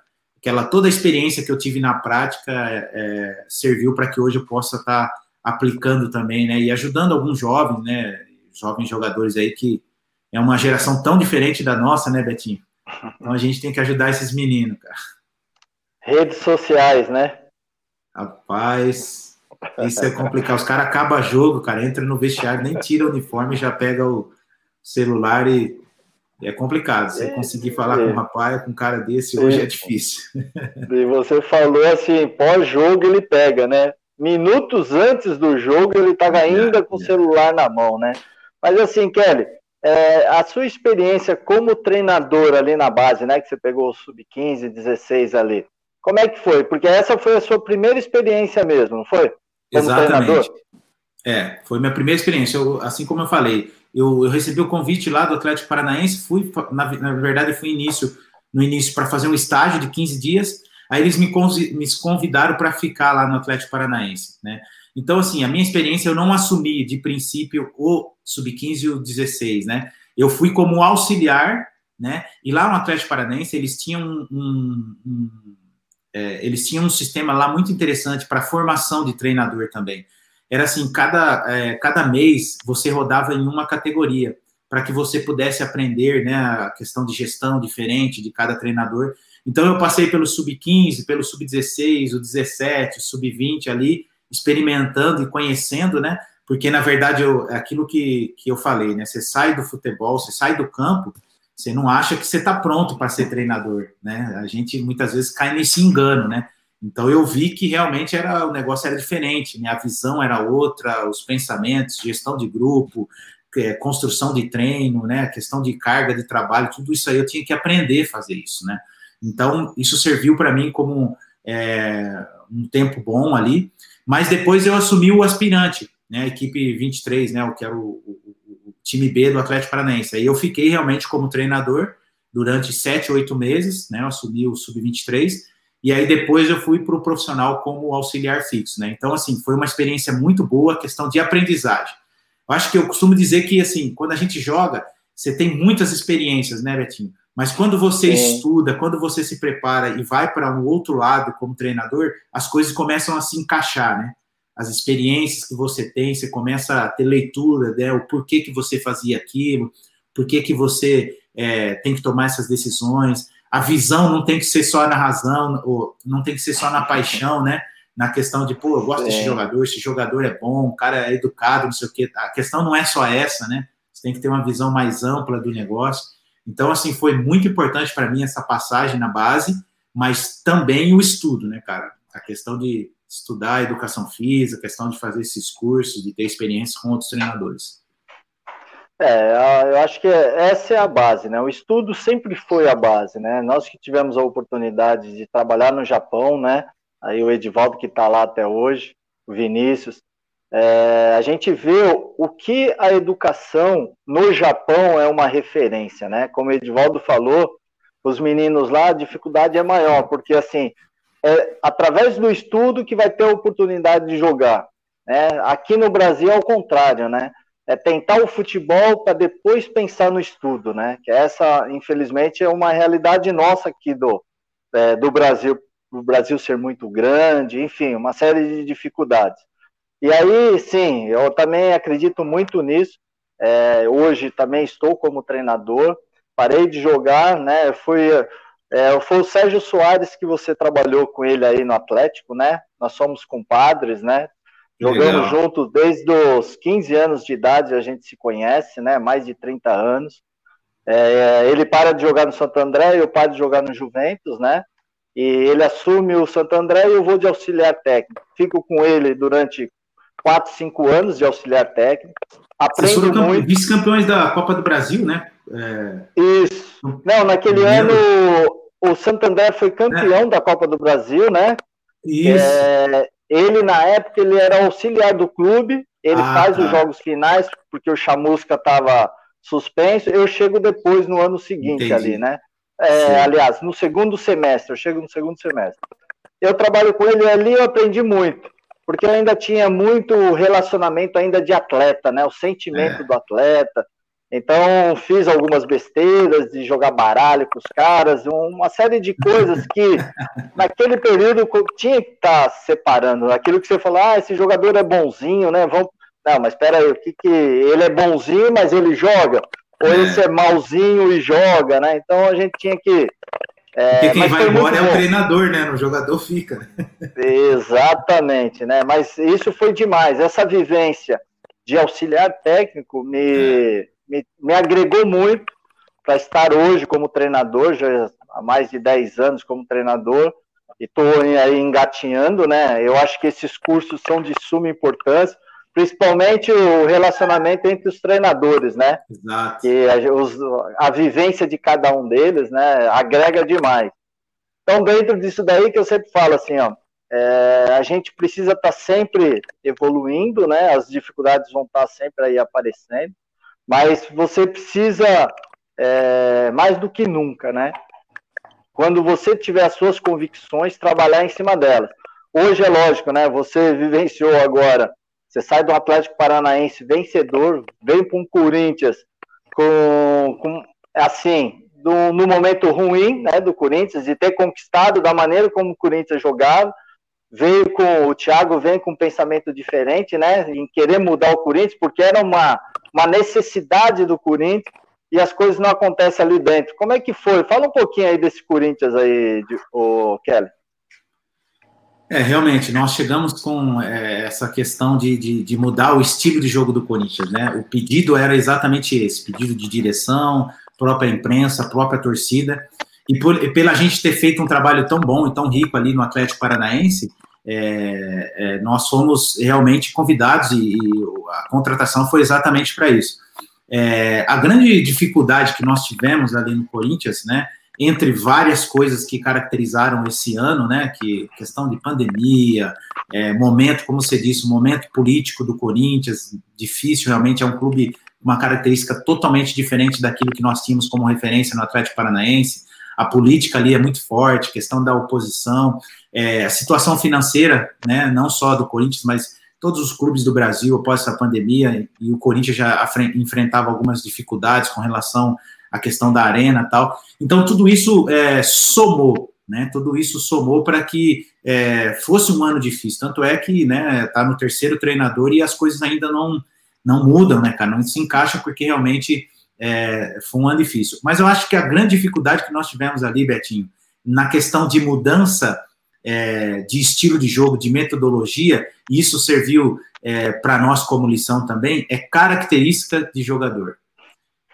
aquela toda a experiência que eu tive na prática é, é serviu para que hoje eu possa estar tá aplicando também, né? E ajudando alguns jovens, né? Jovens jogadores aí que é uma geração tão diferente da nossa, né, Betinho? Então a gente tem que ajudar esses meninos, cara. Redes sociais, né? Rapaz, isso é complicado. Os caras acabam jogo, cara, entra no vestiário, nem tira o uniforme, já pega o celular e é complicado. Você conseguir falar com um rapaz, com um cara desse, hoje é difícil. E você falou assim, pós-jogo ele pega, né? Minutos antes do jogo ele estava ainda com o celular na mão, né? Mas assim, Kelly, é, a sua experiência como treinador ali na base, né? Que você pegou o sub-15, 16 ali. Como é que foi? Porque essa foi a sua primeira experiência mesmo, não foi? Como Exatamente. Treinador? É, foi minha primeira experiência. Eu, assim como eu falei, eu, eu, recebi o convite lá do Atlético Paranaense, fui, na, na verdade, fui início, no início para fazer um estágio de 15 dias, aí eles me, me convidaram para ficar lá no Atlético Paranaense, né? Então, assim, a minha experiência, eu não assumi de princípio o sub-15 e o 16, né? Eu fui como auxiliar, né? E lá no Atlético Paranaense, eles tinham um, um, um é, eles tinham um sistema lá muito interessante para formação de treinador também. Era assim, cada, é, cada mês você rodava em uma categoria para que você pudesse aprender né, a questão de gestão diferente de cada treinador. Então eu passei pelo sub-15, pelo sub-16, o 17, o sub-20 ali, experimentando e conhecendo, né? Porque na verdade eu, é aquilo que, que eu falei, né? Você sai do futebol, você sai do campo, você não acha que você está pronto para ser treinador, né? A gente muitas vezes cai nesse engano, né? Então eu vi que realmente era o negócio era diferente, minha visão era outra, os pensamentos, gestão de grupo, é, construção de treino, né? Questão de carga de trabalho, tudo isso aí eu tinha que aprender a fazer isso, né? Então isso serviu para mim como é, um tempo bom ali, mas depois eu assumi o aspirante, né? A equipe 23, né? O que era o, o time B do Atlético Paranaense. Aí eu fiquei realmente como treinador durante sete, oito meses, né? Eu assumi o sub-23 e aí depois eu fui para o profissional como auxiliar fixo, né? Então assim foi uma experiência muito boa, questão de aprendizagem. Eu acho que eu costumo dizer que assim quando a gente joga você tem muitas experiências, né, Betinho? Mas quando você estuda, quando você se prepara e vai para um outro lado como treinador, as coisas começam a se encaixar, né? as experiências que você tem, você começa a ter leitura, né, o porquê que você fazia aquilo, por que você é, tem que tomar essas decisões. A visão não tem que ser só na razão, ou não tem que ser só na paixão, né? Na questão de, pô, eu gosto é. desse jogador, esse jogador é bom, o cara é educado, não sei o quê. A questão não é só essa, né? Você tem que ter uma visão mais ampla do negócio. Então, assim, foi muito importante para mim essa passagem na base, mas também o estudo, né, cara? A questão de estudar educação física, a questão de fazer esses cursos, de ter experiência com outros treinadores. É, eu acho que essa é a base, né? O estudo sempre foi a base, né? Nós que tivemos a oportunidade de trabalhar no Japão, né? Aí o Edivaldo que está lá até hoje, o Vinícius, é, a gente vê o que a educação no Japão é uma referência, né? Como o Edivaldo falou, os meninos lá a dificuldade é maior, porque assim é através do estudo que vai ter a oportunidade de jogar. Né? Aqui no Brasil é o contrário, né? É tentar o futebol para depois pensar no estudo, né? Que essa, infelizmente, é uma realidade nossa aqui do, é, do Brasil, o Brasil ser muito grande, enfim, uma série de dificuldades. E aí, sim, eu também acredito muito nisso. É, hoje também estou como treinador, parei de jogar, né? Fui é, foi o Sérgio Soares que você trabalhou com ele aí no Atlético, né? Nós somos compadres, né? Jogamos juntos desde os 15 anos de idade, a gente se conhece, né? Mais de 30 anos. É, ele para de jogar no Santo André, eu paro de jogar no Juventus, né? e ele assume o Santo André e eu vou de auxiliar técnico. Fico com ele durante 4, 5 anos de auxiliar técnico. Aprendo muito. Vice-campeões da Copa do Brasil, né? É... Isso. Não, naquele ano o Santo André foi campeão é. da Copa do Brasil, né? Isso. É, ele, na época, ele era auxiliar do clube, ele ah, faz tá. os jogos finais, porque o Chamusca estava suspenso. Eu chego depois, no ano seguinte, Entendi. ali, né? É, aliás, no segundo semestre, eu chego no segundo semestre. Eu trabalho com ele ali, eu aprendi muito, porque eu ainda tinha muito relacionamento ainda de atleta, né? O sentimento é. do atleta, então, fiz algumas besteiras de jogar baralho com os caras, uma série de coisas que naquele período tinha que estar tá separando. Aquilo que você falou, ah, esse jogador é bonzinho, né? Vamos... Não, mas espera aí, o que que ele é bonzinho, mas ele joga? Ou é. esse é malzinho e joga, né? Então a gente tinha que é, Porque quem vai embora é o treinador, né? O jogador fica. Exatamente, né? Mas isso foi demais. Essa vivência de auxiliar técnico me, é me, me agregou muito para estar hoje como treinador, já há mais de 10 anos como treinador, e estou aí engatinhando, né? Eu acho que esses cursos são de suma importância, principalmente o relacionamento entre os treinadores, né? Exato. Que a, os, a vivência de cada um deles, né, agrega demais. Então, dentro disso daí que eu sempre falo assim, ó, é, a gente precisa estar tá sempre evoluindo, né? As dificuldades vão estar tá sempre aí aparecendo, mas você precisa, é, mais do que nunca, né? Quando você tiver as suas convicções, trabalhar em cima delas. Hoje é lógico, né? Você vivenciou agora, você sai do Atlético Paranaense vencedor, vem para um Corinthians com, com assim, do, no momento ruim, né, do Corinthians, de ter conquistado da maneira como o Corinthians jogava, veio com o Thiago vem com um pensamento diferente, né, em querer mudar o Corinthians, porque era uma uma necessidade do Corinthians e as coisas não acontecem ali dentro. Como é que foi? Fala um pouquinho aí desse Corinthians aí, de, o Kelly. É, realmente, nós chegamos com é, essa questão de, de, de, mudar o estilo de jogo do Corinthians, né? O pedido era exatamente esse, pedido de direção, própria imprensa, própria torcida, e, por, e pela gente ter feito um trabalho tão bom e tão rico ali no Atlético Paranaense, é, é, nós fomos realmente convidados e, e, a contratação foi exatamente para isso. É, a grande dificuldade que nós tivemos ali no Corinthians, né, entre várias coisas que caracterizaram esse ano, né, que questão de pandemia, é, momento, como você disse, momento político do Corinthians, difícil, realmente é um clube uma característica totalmente diferente daquilo que nós tínhamos como referência no Atlético Paranaense. A política ali é muito forte, questão da oposição, é, a situação financeira, né, não só do Corinthians, mas todos os clubes do Brasil após essa pandemia, e o Corinthians já enfrentava algumas dificuldades com relação à questão da arena tal. Então, tudo isso é, somou, né, tudo isso somou para que é, fosse um ano difícil. Tanto é que né, tá no terceiro treinador e as coisas ainda não, não mudam, né, cara, não se encaixa porque realmente é, foi um ano difícil. Mas eu acho que a grande dificuldade que nós tivemos ali, Betinho, na questão de mudança é, de estilo de jogo, de metodologia, e isso serviu é, para nós como lição também, é característica de jogador.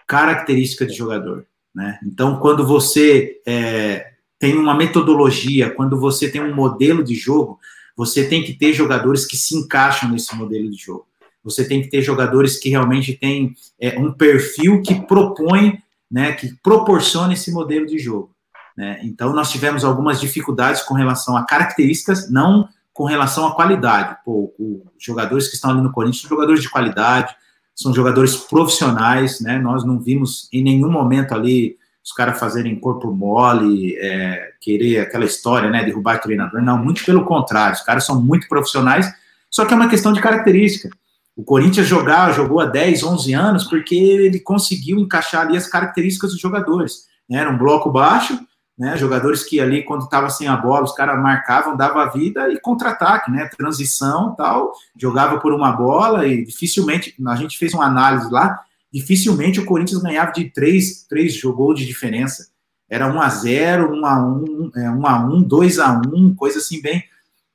Característica de jogador. Né? Então, quando você é, tem uma metodologia, quando você tem um modelo de jogo, você tem que ter jogadores que se encaixam nesse modelo de jogo. Você tem que ter jogadores que realmente têm é, um perfil que propõe, né, que proporciona esse modelo de jogo. Né? Então, nós tivemos algumas dificuldades com relação a características, não com relação à qualidade. Pô, os jogadores que estão ali no Corinthians são jogadores de qualidade, são jogadores profissionais, né? Nós não vimos em nenhum momento ali os caras fazerem corpo mole, é, querer aquela história, né? Derrubar treinador. Não, muito pelo contrário. Os caras são muito profissionais, só que é uma questão de característica. O Corinthians jogar, jogou há 10, 11 anos, porque ele conseguiu encaixar ali as características dos jogadores. Né? Era um bloco baixo, né? Jogadores que ali, quando estava sem a bola, os caras marcavam, dava a vida e contra-ataque, né? Transição tal, jogava por uma bola e dificilmente, a gente fez uma análise lá, dificilmente o Corinthians ganhava de três, três gols de diferença. Era 1 a 0 1 a 1 1 a 1 2 a 1 coisa assim bem.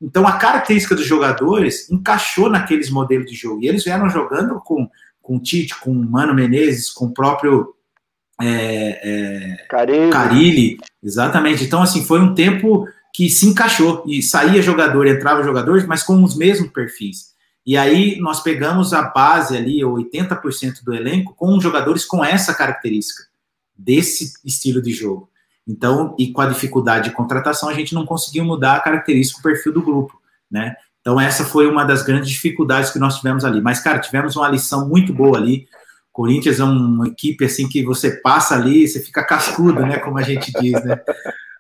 Então a característica dos jogadores encaixou naqueles modelos de jogo. E eles vieram jogando com, com o Tite, com o Mano Menezes, com o próprio é, é, Carilli. Exatamente. Então, assim, foi um tempo que se encaixou e saía jogador, entrava jogadores, mas com os mesmos perfis. E aí nós pegamos a base ali, 80% do elenco, com jogadores com essa característica, desse estilo de jogo. Então, e com a dificuldade de contratação, a gente não conseguiu mudar a característica, o perfil do grupo, né? Então, essa foi uma das grandes dificuldades que nós tivemos ali. Mas, cara, tivemos uma lição muito boa ali. Corinthians é uma equipe assim que você passa ali, você fica cascudo, né? Como a gente diz, né?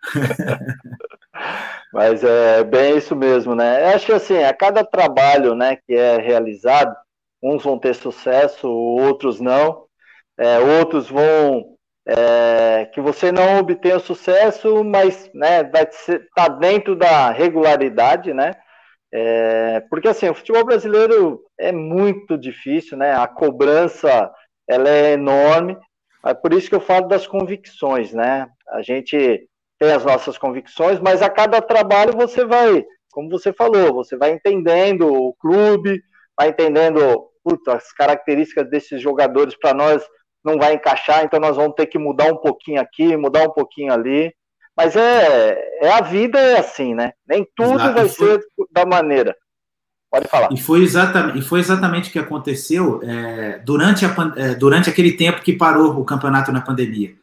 Mas é bem isso mesmo, né? Eu acho que assim, a cada trabalho né, que é realizado, uns vão ter sucesso, outros não. É, outros vão é, que você não obtenha sucesso, mas né, vai estar tá dentro da regularidade, né? É, porque assim, o futebol brasileiro é muito difícil, né? A cobrança ela é enorme. É por isso que eu falo das convicções, né? A gente tem as nossas convicções, mas a cada trabalho você vai, como você falou, você vai entendendo o clube, vai entendendo puta, as características desses jogadores para nós não vai encaixar, então nós vamos ter que mudar um pouquinho aqui, mudar um pouquinho ali. Mas é, é a vida é assim, né? Nem tudo Exato. vai ser da maneira. Pode falar. E foi exatamente, e foi exatamente o que aconteceu é, durante, a, é, durante aquele tempo que parou o campeonato na pandemia.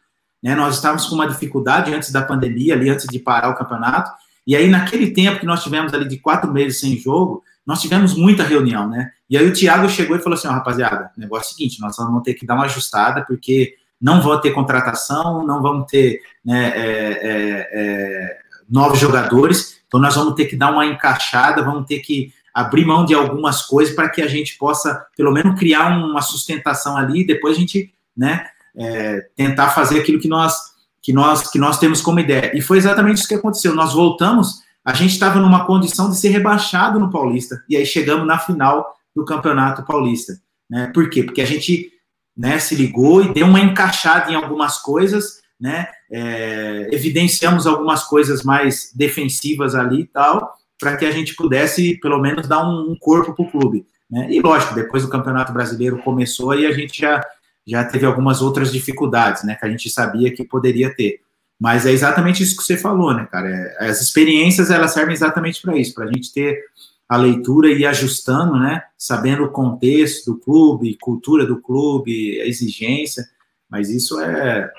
Né? Nós estávamos com uma dificuldade antes da pandemia, ali antes de parar o campeonato, e aí naquele tempo que nós tivemos ali de quatro meses sem jogo, nós tivemos muita reunião, né? E aí o Thiago chegou e falou assim, ó, rapaziada, o negócio é o seguinte, nós vamos ter que dar uma ajustada, porque não vão ter contratação, não vamos ter né, é, é, é, novos jogadores, então nós vamos ter que dar uma encaixada, vamos ter que abrir mão de algumas coisas para que a gente possa, pelo menos, criar uma sustentação ali e depois a gente, né, é, tentar fazer aquilo que nós, que, nós, que nós temos como ideia. E foi exatamente isso que aconteceu. Nós voltamos, a gente estava numa condição de ser rebaixado no Paulista, e aí chegamos na final do Campeonato Paulista. Né? Por quê? Porque a gente né, se ligou e deu uma encaixada em algumas coisas, né? É, evidenciamos algumas coisas mais defensivas ali e tal, para que a gente pudesse, pelo menos, dar um, um corpo para o clube. Né? E lógico, depois do Campeonato Brasileiro começou e a gente já, já teve algumas outras dificuldades, né? Que a gente sabia que poderia ter. Mas é exatamente isso que você falou, né, cara? É, as experiências elas servem exatamente para isso, para a gente ter a leitura e ir ajustando, né? Sabendo o contexto do clube, cultura do clube, a exigência. Mas isso é,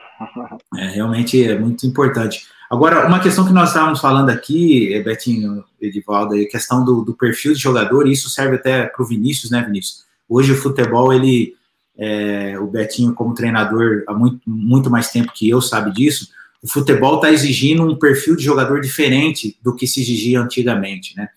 é realmente é muito importante. Agora, uma questão que nós estávamos falando aqui, é, Betinho, Edivaldo, é a questão do, do perfil de jogador, e isso serve até para o Vinícius, né, Vinícius? Hoje o futebol, ele, é, o Betinho como treinador há muito, muito mais tempo que eu sabe disso, o futebol está exigindo um perfil de jogador diferente do que se exigia antigamente, né?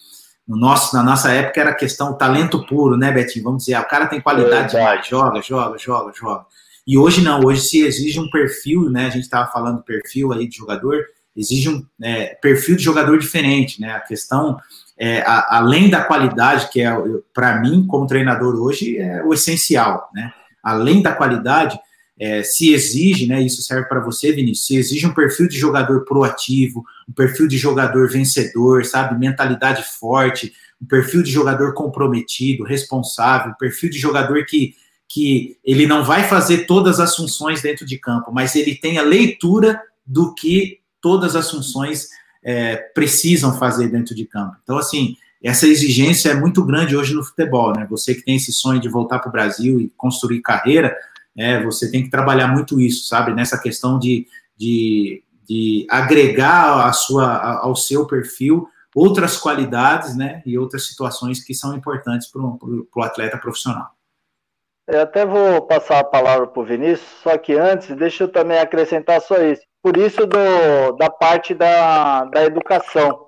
No nosso, na nossa época era questão talento puro, né, Betinho? Vamos dizer, ah, o cara tem qualidade é, joga, joga, joga, joga. E hoje não, hoje se exige um perfil, né? A gente estava falando perfil aí de jogador, exige um é, perfil de jogador diferente, né? A questão, é, a, além da qualidade, que é, para mim, como treinador hoje, é o essencial, né? Além da qualidade, é, se exige, né? Isso serve para você, Vinícius, se exige um perfil de jogador proativo, um perfil de jogador vencedor, sabe? Mentalidade forte, um perfil de jogador comprometido, responsável, um perfil de jogador que que ele não vai fazer todas as funções dentro de campo, mas ele tem a leitura do que todas as funções é, precisam fazer dentro de campo. Então, assim, essa exigência é muito grande hoje no futebol, né? Você que tem esse sonho de voltar para o Brasil e construir carreira, é, você tem que trabalhar muito isso, sabe? Nessa questão de, de, de agregar a sua, ao seu perfil outras qualidades, né? E outras situações que são importantes para o atleta profissional. Eu até vou passar a palavra para o Vinícius, só que antes, deixa eu também acrescentar só isso. Por isso, do, da parte da, da educação.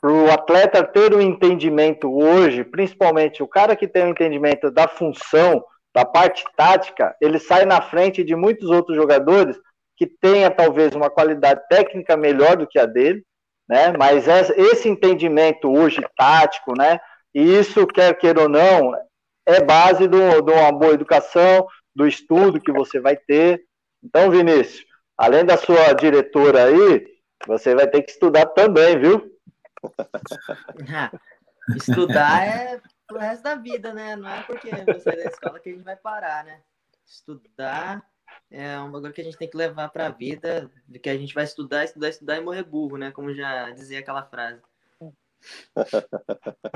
Para o atleta ter um entendimento hoje, principalmente o cara que tem um entendimento da função, da parte tática, ele sai na frente de muitos outros jogadores que tenha talvez uma qualidade técnica melhor do que a dele, né? Mas esse entendimento hoje tático, né? E isso, quer queira ou não, é base de uma boa educação, do estudo que você vai ter. Então, Vinícius, além da sua diretora aí, você vai ter que estudar também, viu? estudar é pro resto da vida, né? Não é porque você é da escola que a gente vai parar, né? Estudar é um bagulho que a gente tem que levar para a vida, de que a gente vai estudar, estudar, estudar e morrer burro, né? Como já dizia aquela frase.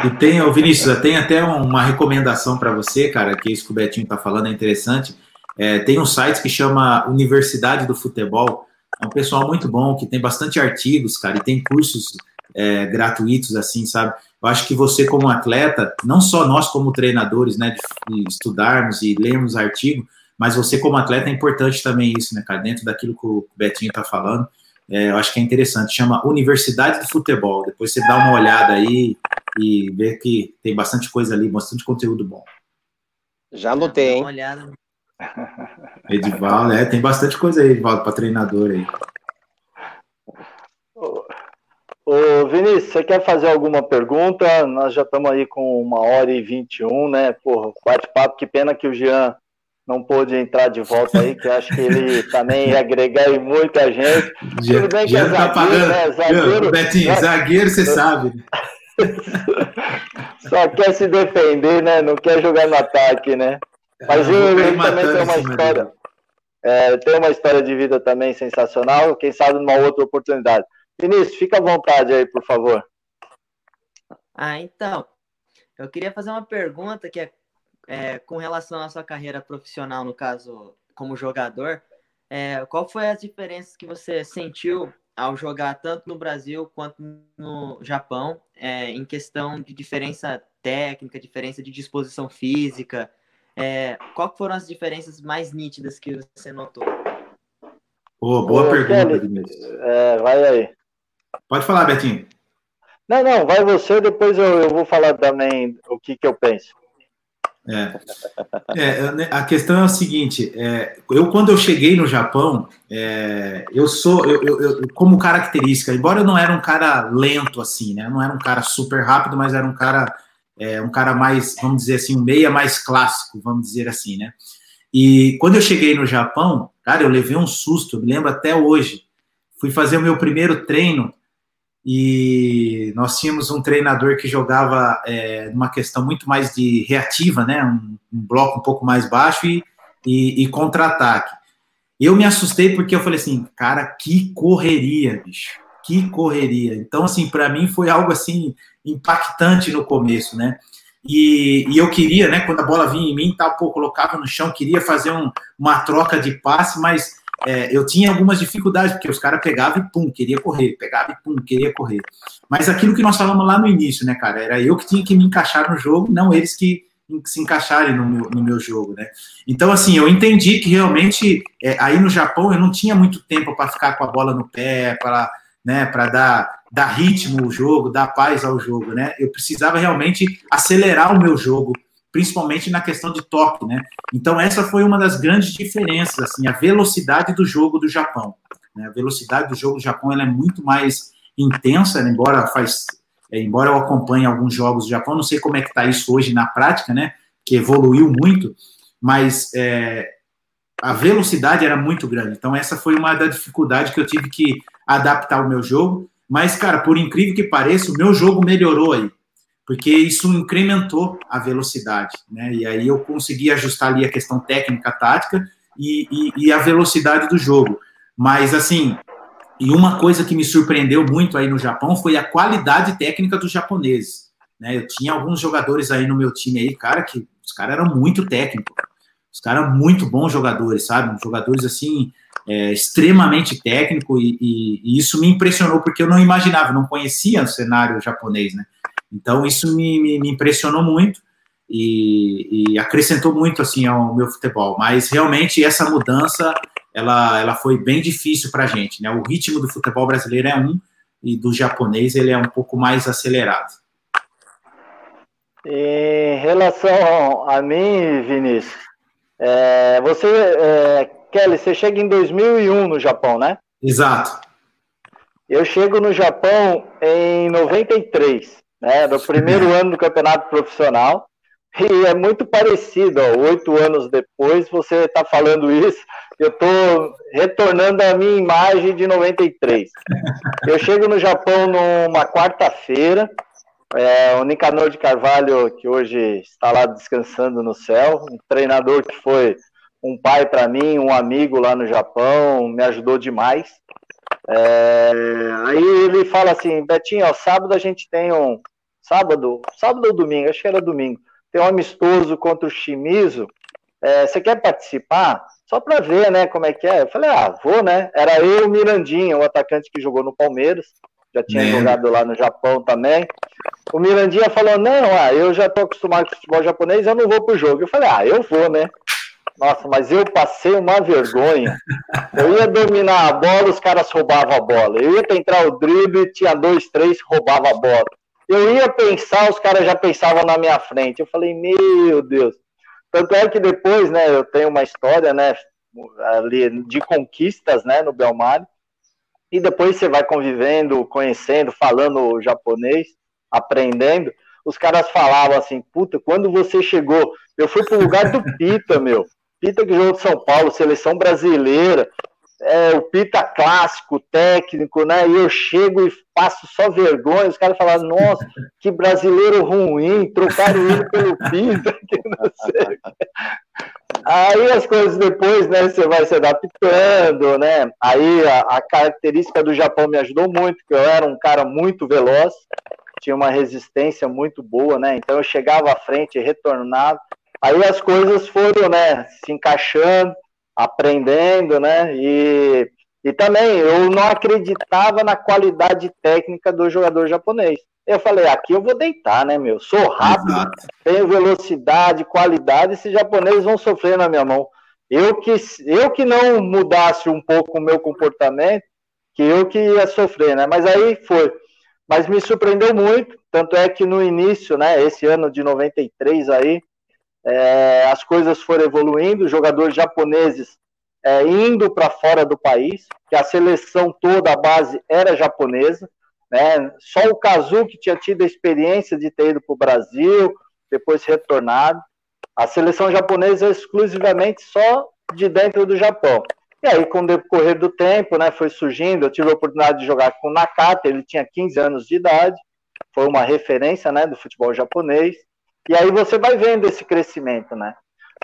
E tem, Vinícius, tem até uma recomendação para você, cara, que isso que o Betinho está falando é interessante. É, tem um site que chama Universidade do Futebol. É um pessoal muito bom, que tem bastante artigos, cara, e tem cursos é, gratuitos, assim, sabe? Eu acho que você, como atleta, não só nós, como treinadores, né, de, estudarmos e lermos artigo, mas você, como atleta, é importante também isso, né, cara? Dentro daquilo que o Betinho está falando, é, eu acho que é interessante. Chama Universidade do Futebol. Depois você dá uma olhada aí e vê que tem bastante coisa ali, bastante conteúdo bom. Já anotei, hein? Dá uma olhada. Edivaldo, é, tem bastante coisa aí, Edivaldo, para treinador aí. Ô, Vinícius, você quer fazer alguma pergunta? Nós já estamos aí com uma hora e vinte e um, né? Porra, bate-papo, que pena que o Jean não pôde entrar de volta aí, que acho que ele também ia agregar aí muita gente. Jean, Tudo bem que é tá zagueiro, tá pagando. né? Zagueiro, Betinho, zagueiro, você sabe. Só quer se defender, né? Não quer jogar no ataque, né? Mas ele, ele também tem uma história. É, tem uma história de vida também sensacional, quem sabe numa outra oportunidade. Vinícius, fica à vontade aí, por favor. Ah, então. Eu queria fazer uma pergunta que é, é com relação à sua carreira profissional, no caso, como jogador. É, qual foi as diferenças que você sentiu ao jogar tanto no Brasil quanto no Japão, é, em questão de diferença técnica, diferença de disposição física? É, qual foram as diferenças mais nítidas que você notou? Oh, boa Ô, pergunta, Vinícius. É, vai aí. Pode falar, Betinho. Não, não, vai você, depois eu, eu vou falar também o que, que eu penso. É. é. A questão é o seguinte: é, eu, quando eu cheguei no Japão, é, eu sou, eu, eu, eu, como característica, embora eu não era um cara lento assim, né? Eu não era um cara super rápido, mas era um cara, é, um cara mais, vamos dizer assim, um meia mais clássico, vamos dizer assim, né? E quando eu cheguei no Japão, cara, eu levei um susto, eu me lembro até hoje. Fui fazer o meu primeiro treino e nós tínhamos um treinador que jogava é, numa questão muito mais de reativa, né, um, um bloco um pouco mais baixo e, e, e contra-ataque. Eu me assustei porque eu falei assim, cara, que correria, bicho, que correria. Então, assim, para mim foi algo assim impactante no começo, né? E, e, eu queria, né, quando a bola vinha em mim, tal, pô, colocava no chão, queria fazer um, uma troca de passe, mas é, eu tinha algumas dificuldades, porque os caras pegavam e pum, queria correr, pegava e pum, queria correr. Mas aquilo que nós falamos lá no início, né, cara, era eu que tinha que me encaixar no jogo, não eles que se encaixarem no meu, no meu jogo, né? Então, assim, eu entendi que realmente é, aí no Japão eu não tinha muito tempo para ficar com a bola no pé, para né, para dar, dar ritmo ao jogo, dar paz ao jogo, né? Eu precisava realmente acelerar o meu jogo principalmente na questão de toque, né? Então essa foi uma das grandes diferenças, assim, a velocidade do jogo do Japão. Né? A velocidade do jogo do Japão ela é muito mais intensa, né? embora faz, é, embora eu acompanhe alguns jogos do Japão, não sei como é que está isso hoje na prática, né? Que evoluiu muito, mas é, a velocidade era muito grande. Então essa foi uma da dificuldade que eu tive que adaptar o meu jogo. Mas, cara, por incrível que pareça, o meu jogo melhorou aí porque isso incrementou a velocidade, né? E aí eu consegui ajustar ali a questão técnica, tática e, e, e, a velocidade do jogo. Mas assim, e uma coisa que me surpreendeu muito aí no Japão foi a qualidade técnica dos japoneses. Né? Eu tinha alguns jogadores aí no meu time aí, cara, que os caras eram muito técnicos, os caras muito bons jogadores, sabe? Jogadores assim é, extremamente técnico e, e, e, isso me impressionou porque eu não imaginava, não conhecia o cenário japonês, né? Então, isso me, me, me impressionou muito e, e, acrescentou muito, assim, ao meu futebol. Mas, realmente, essa mudança, ela, ela foi bem difícil para a gente, né? O ritmo do futebol brasileiro é um e do japonês ele é um pouco mais acelerado. Em relação a mim, Vinícius, é, você, é, Kelly, você chega em 2001 no Japão, né? Exato. Eu chego no Japão em 93 né, no primeiro ano do campeonato profissional. E é muito parecido, oito anos depois você está falando isso, eu estou retornando a minha imagem de 93. Eu chego no Japão numa quarta-feira, é, o Nicanor de Carvalho, que hoje está lá descansando no céu, um treinador que foi um pai para mim, um amigo lá no Japão, me ajudou demais. É, aí ele fala assim, Betinho, ó, sábado a gente tem um. Sábado, sábado ou domingo, acho que era domingo. Tem um amistoso contra o Shimizu. É, você quer participar? Só para ver, né, como é que é. Eu falei, ah, vou, né? Era eu e o Mirandinha, o atacante que jogou no Palmeiras. Já tinha jogado lá no Japão também. O Mirandinha falou, não, ah, eu já tô acostumado com futebol japonês, eu não vou pro jogo. Eu falei, ah, eu vou, né? Nossa, mas eu passei uma vergonha. Eu ia dominar a bola, os caras roubavam a bola. Eu ia tentar o drible, tinha dois, três, roubava a bola. Eu ia pensar, os caras já pensavam na minha frente. Eu falei, meu Deus. Tanto é que depois, né, eu tenho uma história, né, ali de conquistas, né, no Belmar. E depois você vai convivendo, conhecendo, falando japonês, aprendendo. Os caras falavam assim, puta, quando você chegou, eu fui pro lugar do Pita, meu. Pita que jogou de São Paulo, seleção brasileira, é, o Pita clássico, técnico, né? E eu chego e passo só vergonha. Os caras falaram, nossa, que brasileiro ruim, trocaram ele pelo Pita, que não sei. Aí as coisas depois, né, você vai se adaptando, né? Aí a, a característica do Japão me ajudou muito, que eu era um cara muito veloz, tinha uma resistência muito boa, né? Então eu chegava à frente, retornava, Aí as coisas foram, né, se encaixando, aprendendo, né, e, e também eu não acreditava na qualidade técnica do jogador japonês. Eu falei, aqui eu vou deitar, né, meu? Sou rápido, Exato. tenho velocidade, qualidade, esses japoneses vão sofrer na minha mão. Eu que, eu que não mudasse um pouco o meu comportamento, que eu que ia sofrer, né? Mas aí foi. Mas me surpreendeu muito, tanto é que no início, né, esse ano de 93 aí, é, as coisas foram evoluindo, jogadores japoneses é, indo para fora do país, que a seleção toda, a base era japonesa, né? Só o Kazu que tinha tido a experiência de ter ido para o Brasil, depois retornado. A seleção japonesa é exclusivamente só de dentro do Japão. E aí, com o decorrer do tempo, né, foi surgindo, eu tive a oportunidade de jogar com o Nakata, ele tinha 15 anos de idade, foi uma referência, né, do futebol japonês. E aí você vai vendo esse crescimento, né?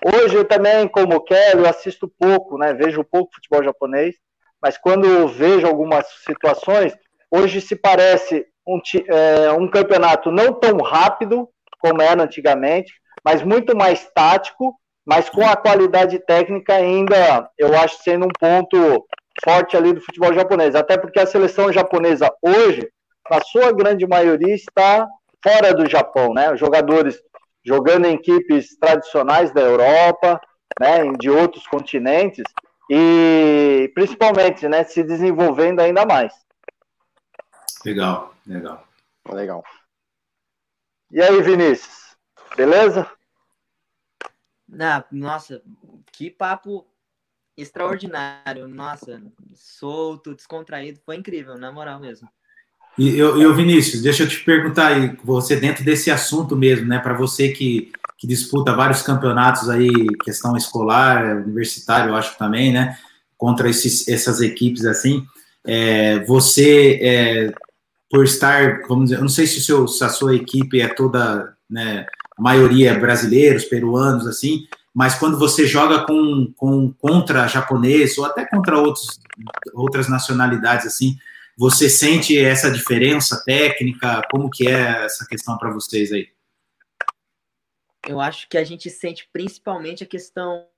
Hoje eu também, como quero, assisto pouco, né? Vejo pouco futebol japonês, mas quando eu vejo algumas situações, hoje se parece um, é, um campeonato não tão rápido como era antigamente, mas muito mais tático, mas com a qualidade técnica ainda, eu acho, sendo um ponto forte ali do futebol japonês. Até porque a seleção japonesa hoje, na sua grande maioria, está fora do Japão, né? Jogadores jogando em equipes tradicionais da Europa, né, de outros continentes e principalmente, né, se desenvolvendo ainda mais. Legal, legal. Legal. E aí, Vinícius? Beleza? Ah, nossa, que papo extraordinário. Nossa, solto, descontraído, foi incrível, na moral mesmo. E eu, eu, Vinícius, deixa eu te perguntar aí, você dentro desse assunto mesmo, né, para você que, que disputa vários campeonatos aí, questão escolar, universitário, eu acho também, né, contra esses, essas equipes assim, é, você, é, por estar, vamos dizer, eu não sei se, seu, se a sua equipe é toda, né, a maioria é brasileiros, peruanos, assim, mas quando você joga com, com contra japonês ou até contra outros, outras nacionalidades, assim, você sente essa diferença técnica? Como que é essa questão para vocês aí? Eu acho que a gente sente principalmente a questão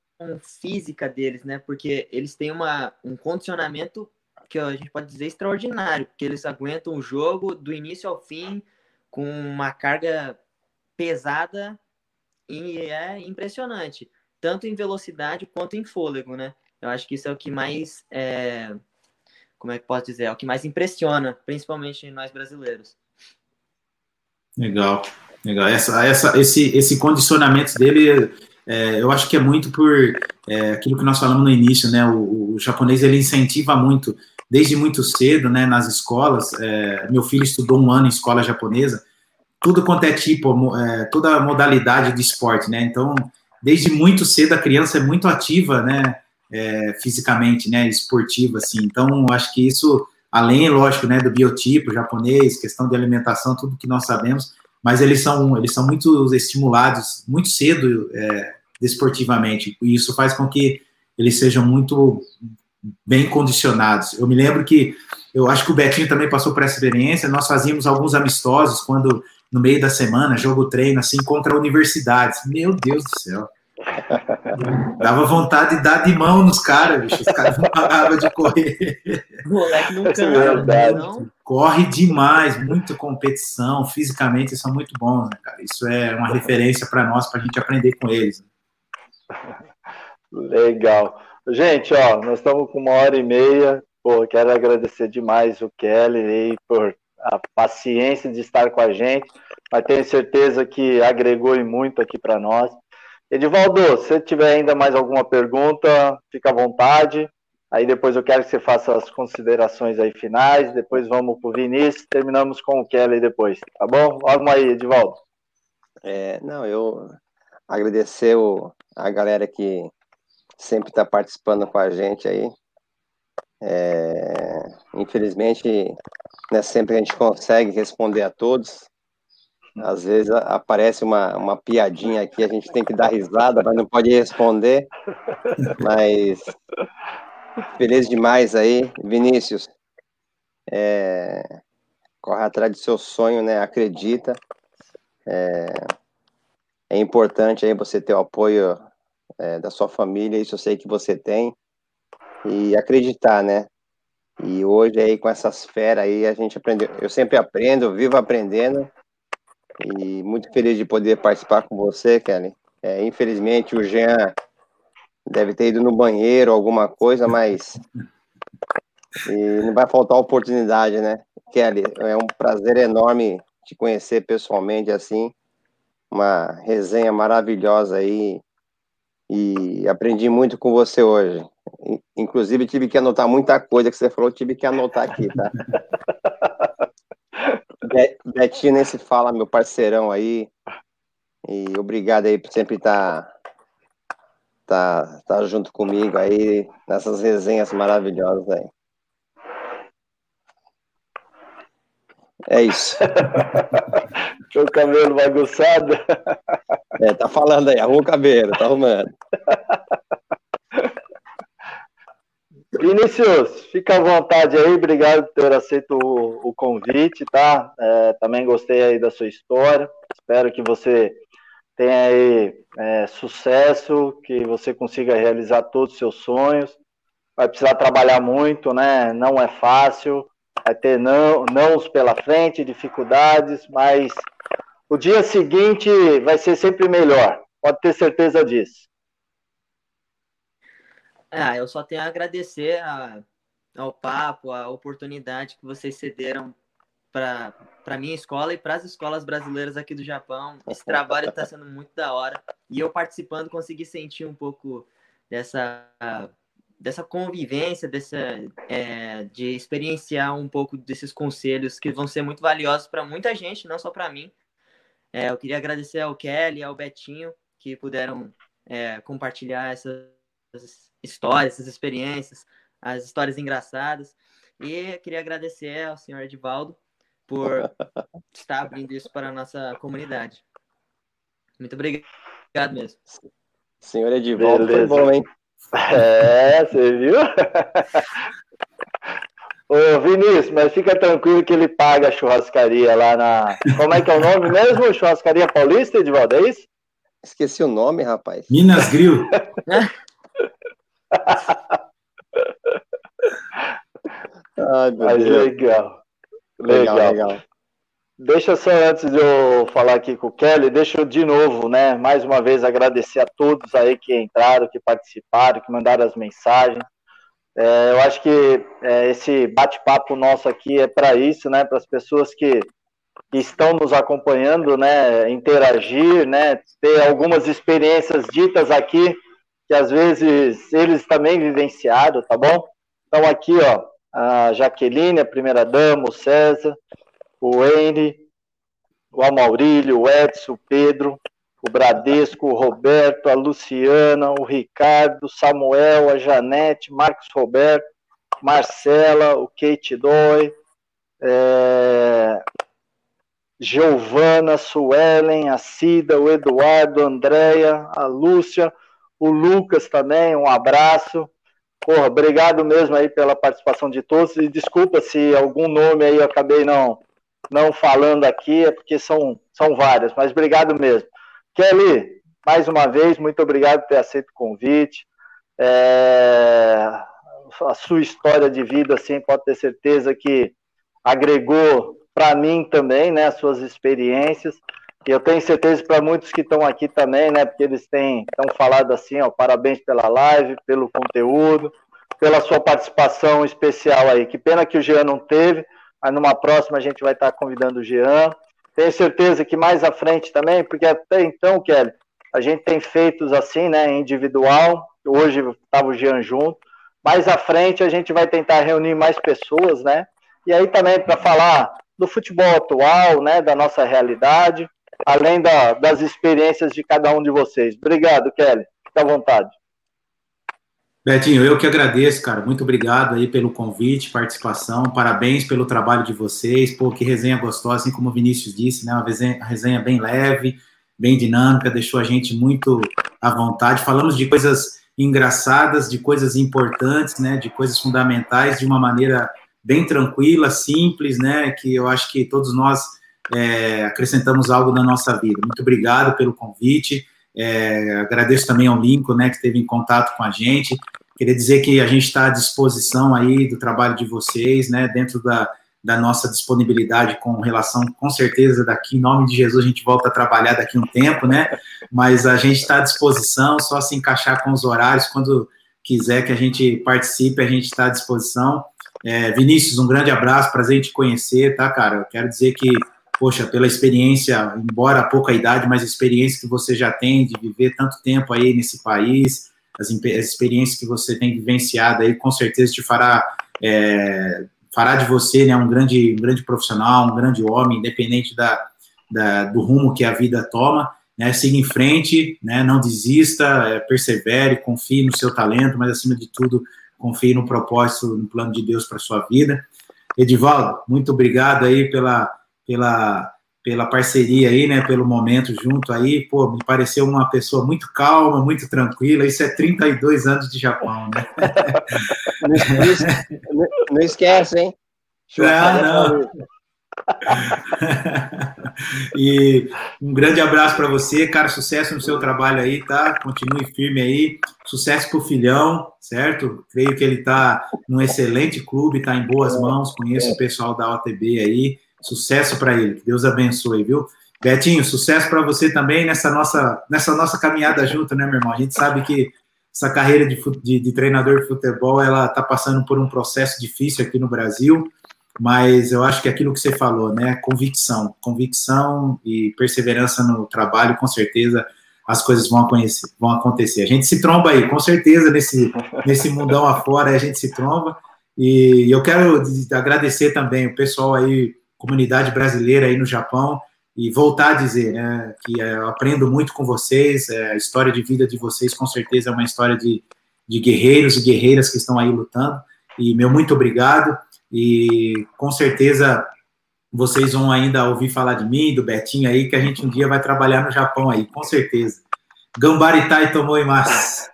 física deles, né? Porque eles têm uma, um condicionamento que a gente pode dizer extraordinário, porque eles aguentam o jogo do início ao fim com uma carga pesada e é impressionante, tanto em velocidade quanto em fôlego, né? Eu acho que isso é o que mais é, como é que posso dizer, é o que mais impressiona, principalmente nós brasileiros. Legal, legal. Essa, essa, esse, esse condicionamento dele, é, eu acho que é muito por é, aquilo que nós falamos no início, né? O, o, japonês ele incentiva muito, desde muito cedo, né? Nas escolas. É, meu filho estudou um ano em escola japonesa. Tudo quanto é tipo, é, toda modalidade de esporte, né? Então, desde muito cedo a criança é muito ativa, né? É, fisicamente, né, esportivo, assim. Então, acho que isso, além, lógico, né, do biotipo japonês, questão de alimentação, tudo que nós sabemos, mas eles são, eles são muito estimulados muito cedo é, desportivamente. E isso faz com que eles sejam muito bem condicionados. Eu me lembro que eu acho que o Betinho também passou por essa experiência. Nós fazíamos alguns amistosos quando no meio da semana, jogo treino assim contra universidades. Meu Deus do céu. Dava vontade de dar de mão nos caras, bicho. Os caras não paravam de correr. O moleque não cansa, é não. Corre demais, muita competição. Fisicamente, são muito bons, né, cara? Isso é uma referência para nós, para a gente aprender com eles. Legal. Gente, ó, nós estamos com uma hora e meia. Pô, quero agradecer demais o Kelly aí por a paciência de estar com a gente, mas tenho certeza que agregou muito aqui para nós. Edivaldo, se tiver ainda mais alguma pergunta, fica à vontade. Aí depois eu quero que você faça as considerações aí finais, depois vamos para o Vinícius, terminamos com o Kelly depois, tá bom? Vamos aí, Edivaldo. É, não, eu agradecer o, a galera que sempre está participando com a gente aí. É, infelizmente, não é sempre a gente consegue responder a todos. Às vezes aparece uma, uma piadinha aqui, a gente tem que dar risada, mas não pode responder. Mas feliz demais aí, Vinícius. É, corre atrás do seu sonho, né? Acredita. É, é importante aí você ter o apoio é, da sua família, isso eu sei que você tem. E acreditar, né? E hoje aí com essas feras aí a gente aprendeu. Eu sempre aprendo, vivo aprendendo. E muito feliz de poder participar com você, Kelly. É, infelizmente o Jean deve ter ido no banheiro, alguma coisa, mas e não vai faltar oportunidade, né? Kelly, é um prazer enorme te conhecer pessoalmente assim. Uma resenha maravilhosa aí. E aprendi muito com você hoje. Inclusive, tive que anotar muita coisa que você falou, tive que anotar aqui, tá? Betinho nem se fala, meu parceirão aí. E obrigado aí por sempre estar tá, tá, tá junto comigo aí nessas resenhas maravilhosas aí. É isso. O cabelo bagunçado. É, tá falando aí, arruma o cabelo, tá arrumando. Vinícius, fica à vontade aí, obrigado por ter aceito o, o convite, tá? É, também gostei aí da sua história, espero que você tenha aí é, sucesso, que você consiga realizar todos os seus sonhos. Vai precisar trabalhar muito, né? Não é fácil, vai ter não, pela frente, dificuldades, mas o dia seguinte vai ser sempre melhor, pode ter certeza disso. Ah, eu só tenho a agradecer a, ao papo, a oportunidade que vocês cederam para a minha escola e para as escolas brasileiras aqui do Japão. Esse trabalho está sendo muito da hora. E eu participando consegui sentir um pouco dessa, dessa convivência, dessa, é, de experienciar um pouco desses conselhos que vão ser muito valiosos para muita gente, não só para mim. É, eu queria agradecer ao Kelly ao Betinho que puderam é, compartilhar essas histórias, essas experiências, as histórias engraçadas. E queria agradecer ao senhor Edivaldo por estar abrindo isso para a nossa comunidade. Muito obrigado mesmo. Senhor Edivaldo, Beleza. foi bom, hein? É, você viu? Ô, Vinícius, mas fica tranquilo que ele paga a churrascaria lá na. Como é que é o nome mesmo? Churrascaria Paulista, Edivaldo, é isso? Esqueci o nome, rapaz. Minas Grill. Ai, Mas legal. legal. Legal, legal. Deixa só antes de eu falar aqui com o Kelly, deixa eu de novo, né, mais uma vez agradecer a todos aí que entraram, que participaram, que mandaram as mensagens. É, eu acho que é, esse bate-papo nosso aqui é para isso, né, para as pessoas que, que, estão nos acompanhando, né, interagir, né, ter algumas experiências ditas aqui que às vezes eles também vivenciaram, tá bom? Então aqui, ó, a Jaqueline, a primeira dama, o César, o Henry, o Amaurílio, o Edson, o Pedro, o Bradesco, o Roberto, a Luciana, o Ricardo, o Samuel, a Janete, Marcos Roberto, Marcela, o Kate Doi, é... Giovana, Suelen, a Cida, o Eduardo, a Andréia, a Lúcia, o Lucas também, um abraço. Porra, obrigado mesmo aí pela participação de todos e desculpa se algum nome aí eu acabei não não falando aqui, é porque são, são várias, mas obrigado mesmo. Kelly, mais uma vez, muito obrigado por ter aceito o convite. É, a sua história de vida, assim, pode ter certeza que agregou para mim também, né, as suas experiências. E eu tenho certeza para muitos que estão aqui também, né, porque eles têm estão falado assim, ó, parabéns pela live, pelo conteúdo, pela sua participação especial aí. Que pena que o Jean não teve, mas numa próxima a gente vai estar convidando o Jean. Tenho certeza que mais à frente também, porque até então, Kelly, a gente tem feitos assim, né, individual. Hoje estava o Jean junto. Mais à frente a gente vai tentar reunir mais pessoas, né? E aí também para falar do futebol atual, né, da nossa realidade, além da, das experiências de cada um de vocês. Obrigado, Kelly. Fique à vontade. Betinho, eu que agradeço, cara. Muito obrigado aí pelo convite, participação. Parabéns pelo trabalho de vocês. Pô, que resenha gostosa, assim como o Vinícius disse, né? Uma resenha, resenha bem leve, bem dinâmica, deixou a gente muito à vontade. Falamos de coisas engraçadas, de coisas importantes, né? De coisas fundamentais, de uma maneira bem tranquila, simples, né? Que eu acho que todos nós é, acrescentamos algo na nossa vida. Muito obrigado pelo convite. É, agradeço também ao Lincoln, né, que esteve em contato com a gente. Queria dizer que a gente está à disposição aí do trabalho de vocês, né, dentro da, da nossa disponibilidade com relação, com certeza, daqui, em nome de Jesus, a gente volta a trabalhar daqui um tempo, né, mas a gente está à disposição, só se encaixar com os horários, quando quiser que a gente participe, a gente está à disposição. É, Vinícius, um grande abraço, prazer em te conhecer, tá, cara? Eu quero dizer que poxa, pela experiência, embora pouca idade, mas a experiência que você já tem de viver tanto tempo aí nesse país, as, as experiências que você tem vivenciado aí, com certeza te fará, é, fará de você né, um, grande, um grande profissional, um grande homem, independente da, da do rumo que a vida toma. Né, siga em frente, né, não desista, é, persevere, confie no seu talento, mas acima de tudo, confie no propósito, no plano de Deus para sua vida. Edivaldo, muito obrigado aí pela pela, pela parceria aí, né, pelo momento junto aí, pô, me pareceu uma pessoa muito calma, muito tranquila, isso é 32 anos de Japão, né? Não, não esquece, hein? Ah, não. e um grande abraço para você, cara. Sucesso no seu trabalho aí, tá? Continue firme aí. Sucesso pro filhão, certo? Creio que ele tá num excelente clube, tá em boas mãos. Conheço o pessoal da OTB aí. Sucesso para ele, que Deus abençoe, viu? Betinho, sucesso para você também nessa nossa, nessa nossa caminhada junto, né, meu irmão? A gente sabe que essa carreira de, de, de treinador de futebol, ela está passando por um processo difícil aqui no Brasil, mas eu acho que aquilo que você falou, né, convicção, convicção e perseverança no trabalho, com certeza as coisas vão, conhecer, vão acontecer. A gente se tromba aí, com certeza, nesse, nesse mundão afora, a gente se tromba, e eu quero agradecer também o pessoal aí comunidade brasileira aí no Japão e voltar a dizer né, que eu aprendo muito com vocês, é, a história de vida de vocês com certeza é uma história de, de guerreiros e guerreiras que estão aí lutando, e meu muito obrigado, e com certeza vocês vão ainda ouvir falar de mim, do Betinho aí, que a gente um dia vai trabalhar no Japão aí, com certeza. Gambaritai tomou em massa.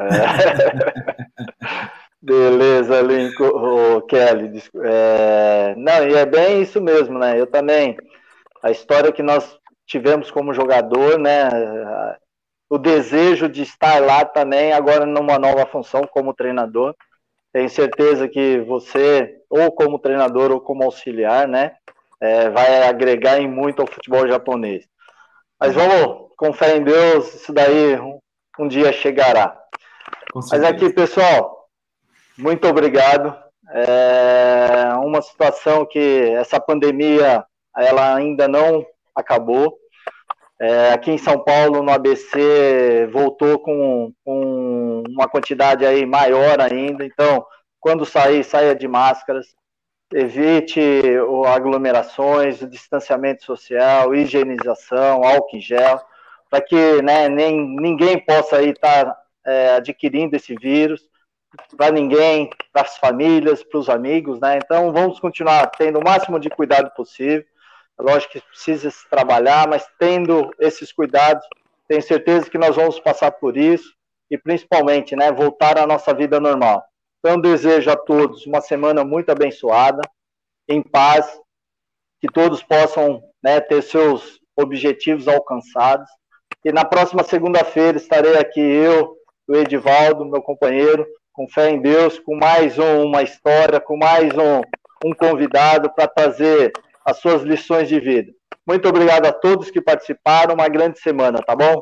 É. Beleza, Lincoln, oh, Kelly. É, não, e é bem isso mesmo, né? Eu também, a história que nós tivemos como jogador, né? O desejo de estar lá também, agora numa nova função como treinador. Tenho certeza que você, ou como treinador ou como auxiliar, né? É, vai agregar em muito ao futebol japonês. Mas vamos, com fé em Deus, isso daí um, um dia chegará. Mas aqui, pessoal, muito obrigado. É uma situação que essa pandemia ela ainda não acabou. É, aqui em São Paulo, no ABC, voltou com, com uma quantidade aí maior ainda. Então, quando sair, saia de máscaras. Evite aglomerações, distanciamento social, higienização, álcool em gel, para que né, nem, ninguém possa estar é, adquirindo esse vírus para ninguém, para as famílias, para os amigos, né? Então vamos continuar tendo o máximo de cuidado possível. lógico que precisa se trabalhar, mas tendo esses cuidados, tenho certeza que nós vamos passar por isso e principalmente, né, voltar à nossa vida normal. Então, desejo a todos uma semana muito abençoada, em paz, que todos possam né, ter seus objetivos alcançados. E na próxima segunda-feira estarei aqui eu, o Edivaldo, meu companheiro, com fé em Deus, com mais um, uma história, com mais um, um convidado para trazer as suas lições de vida. Muito obrigado a todos que participaram. Uma grande semana, tá bom?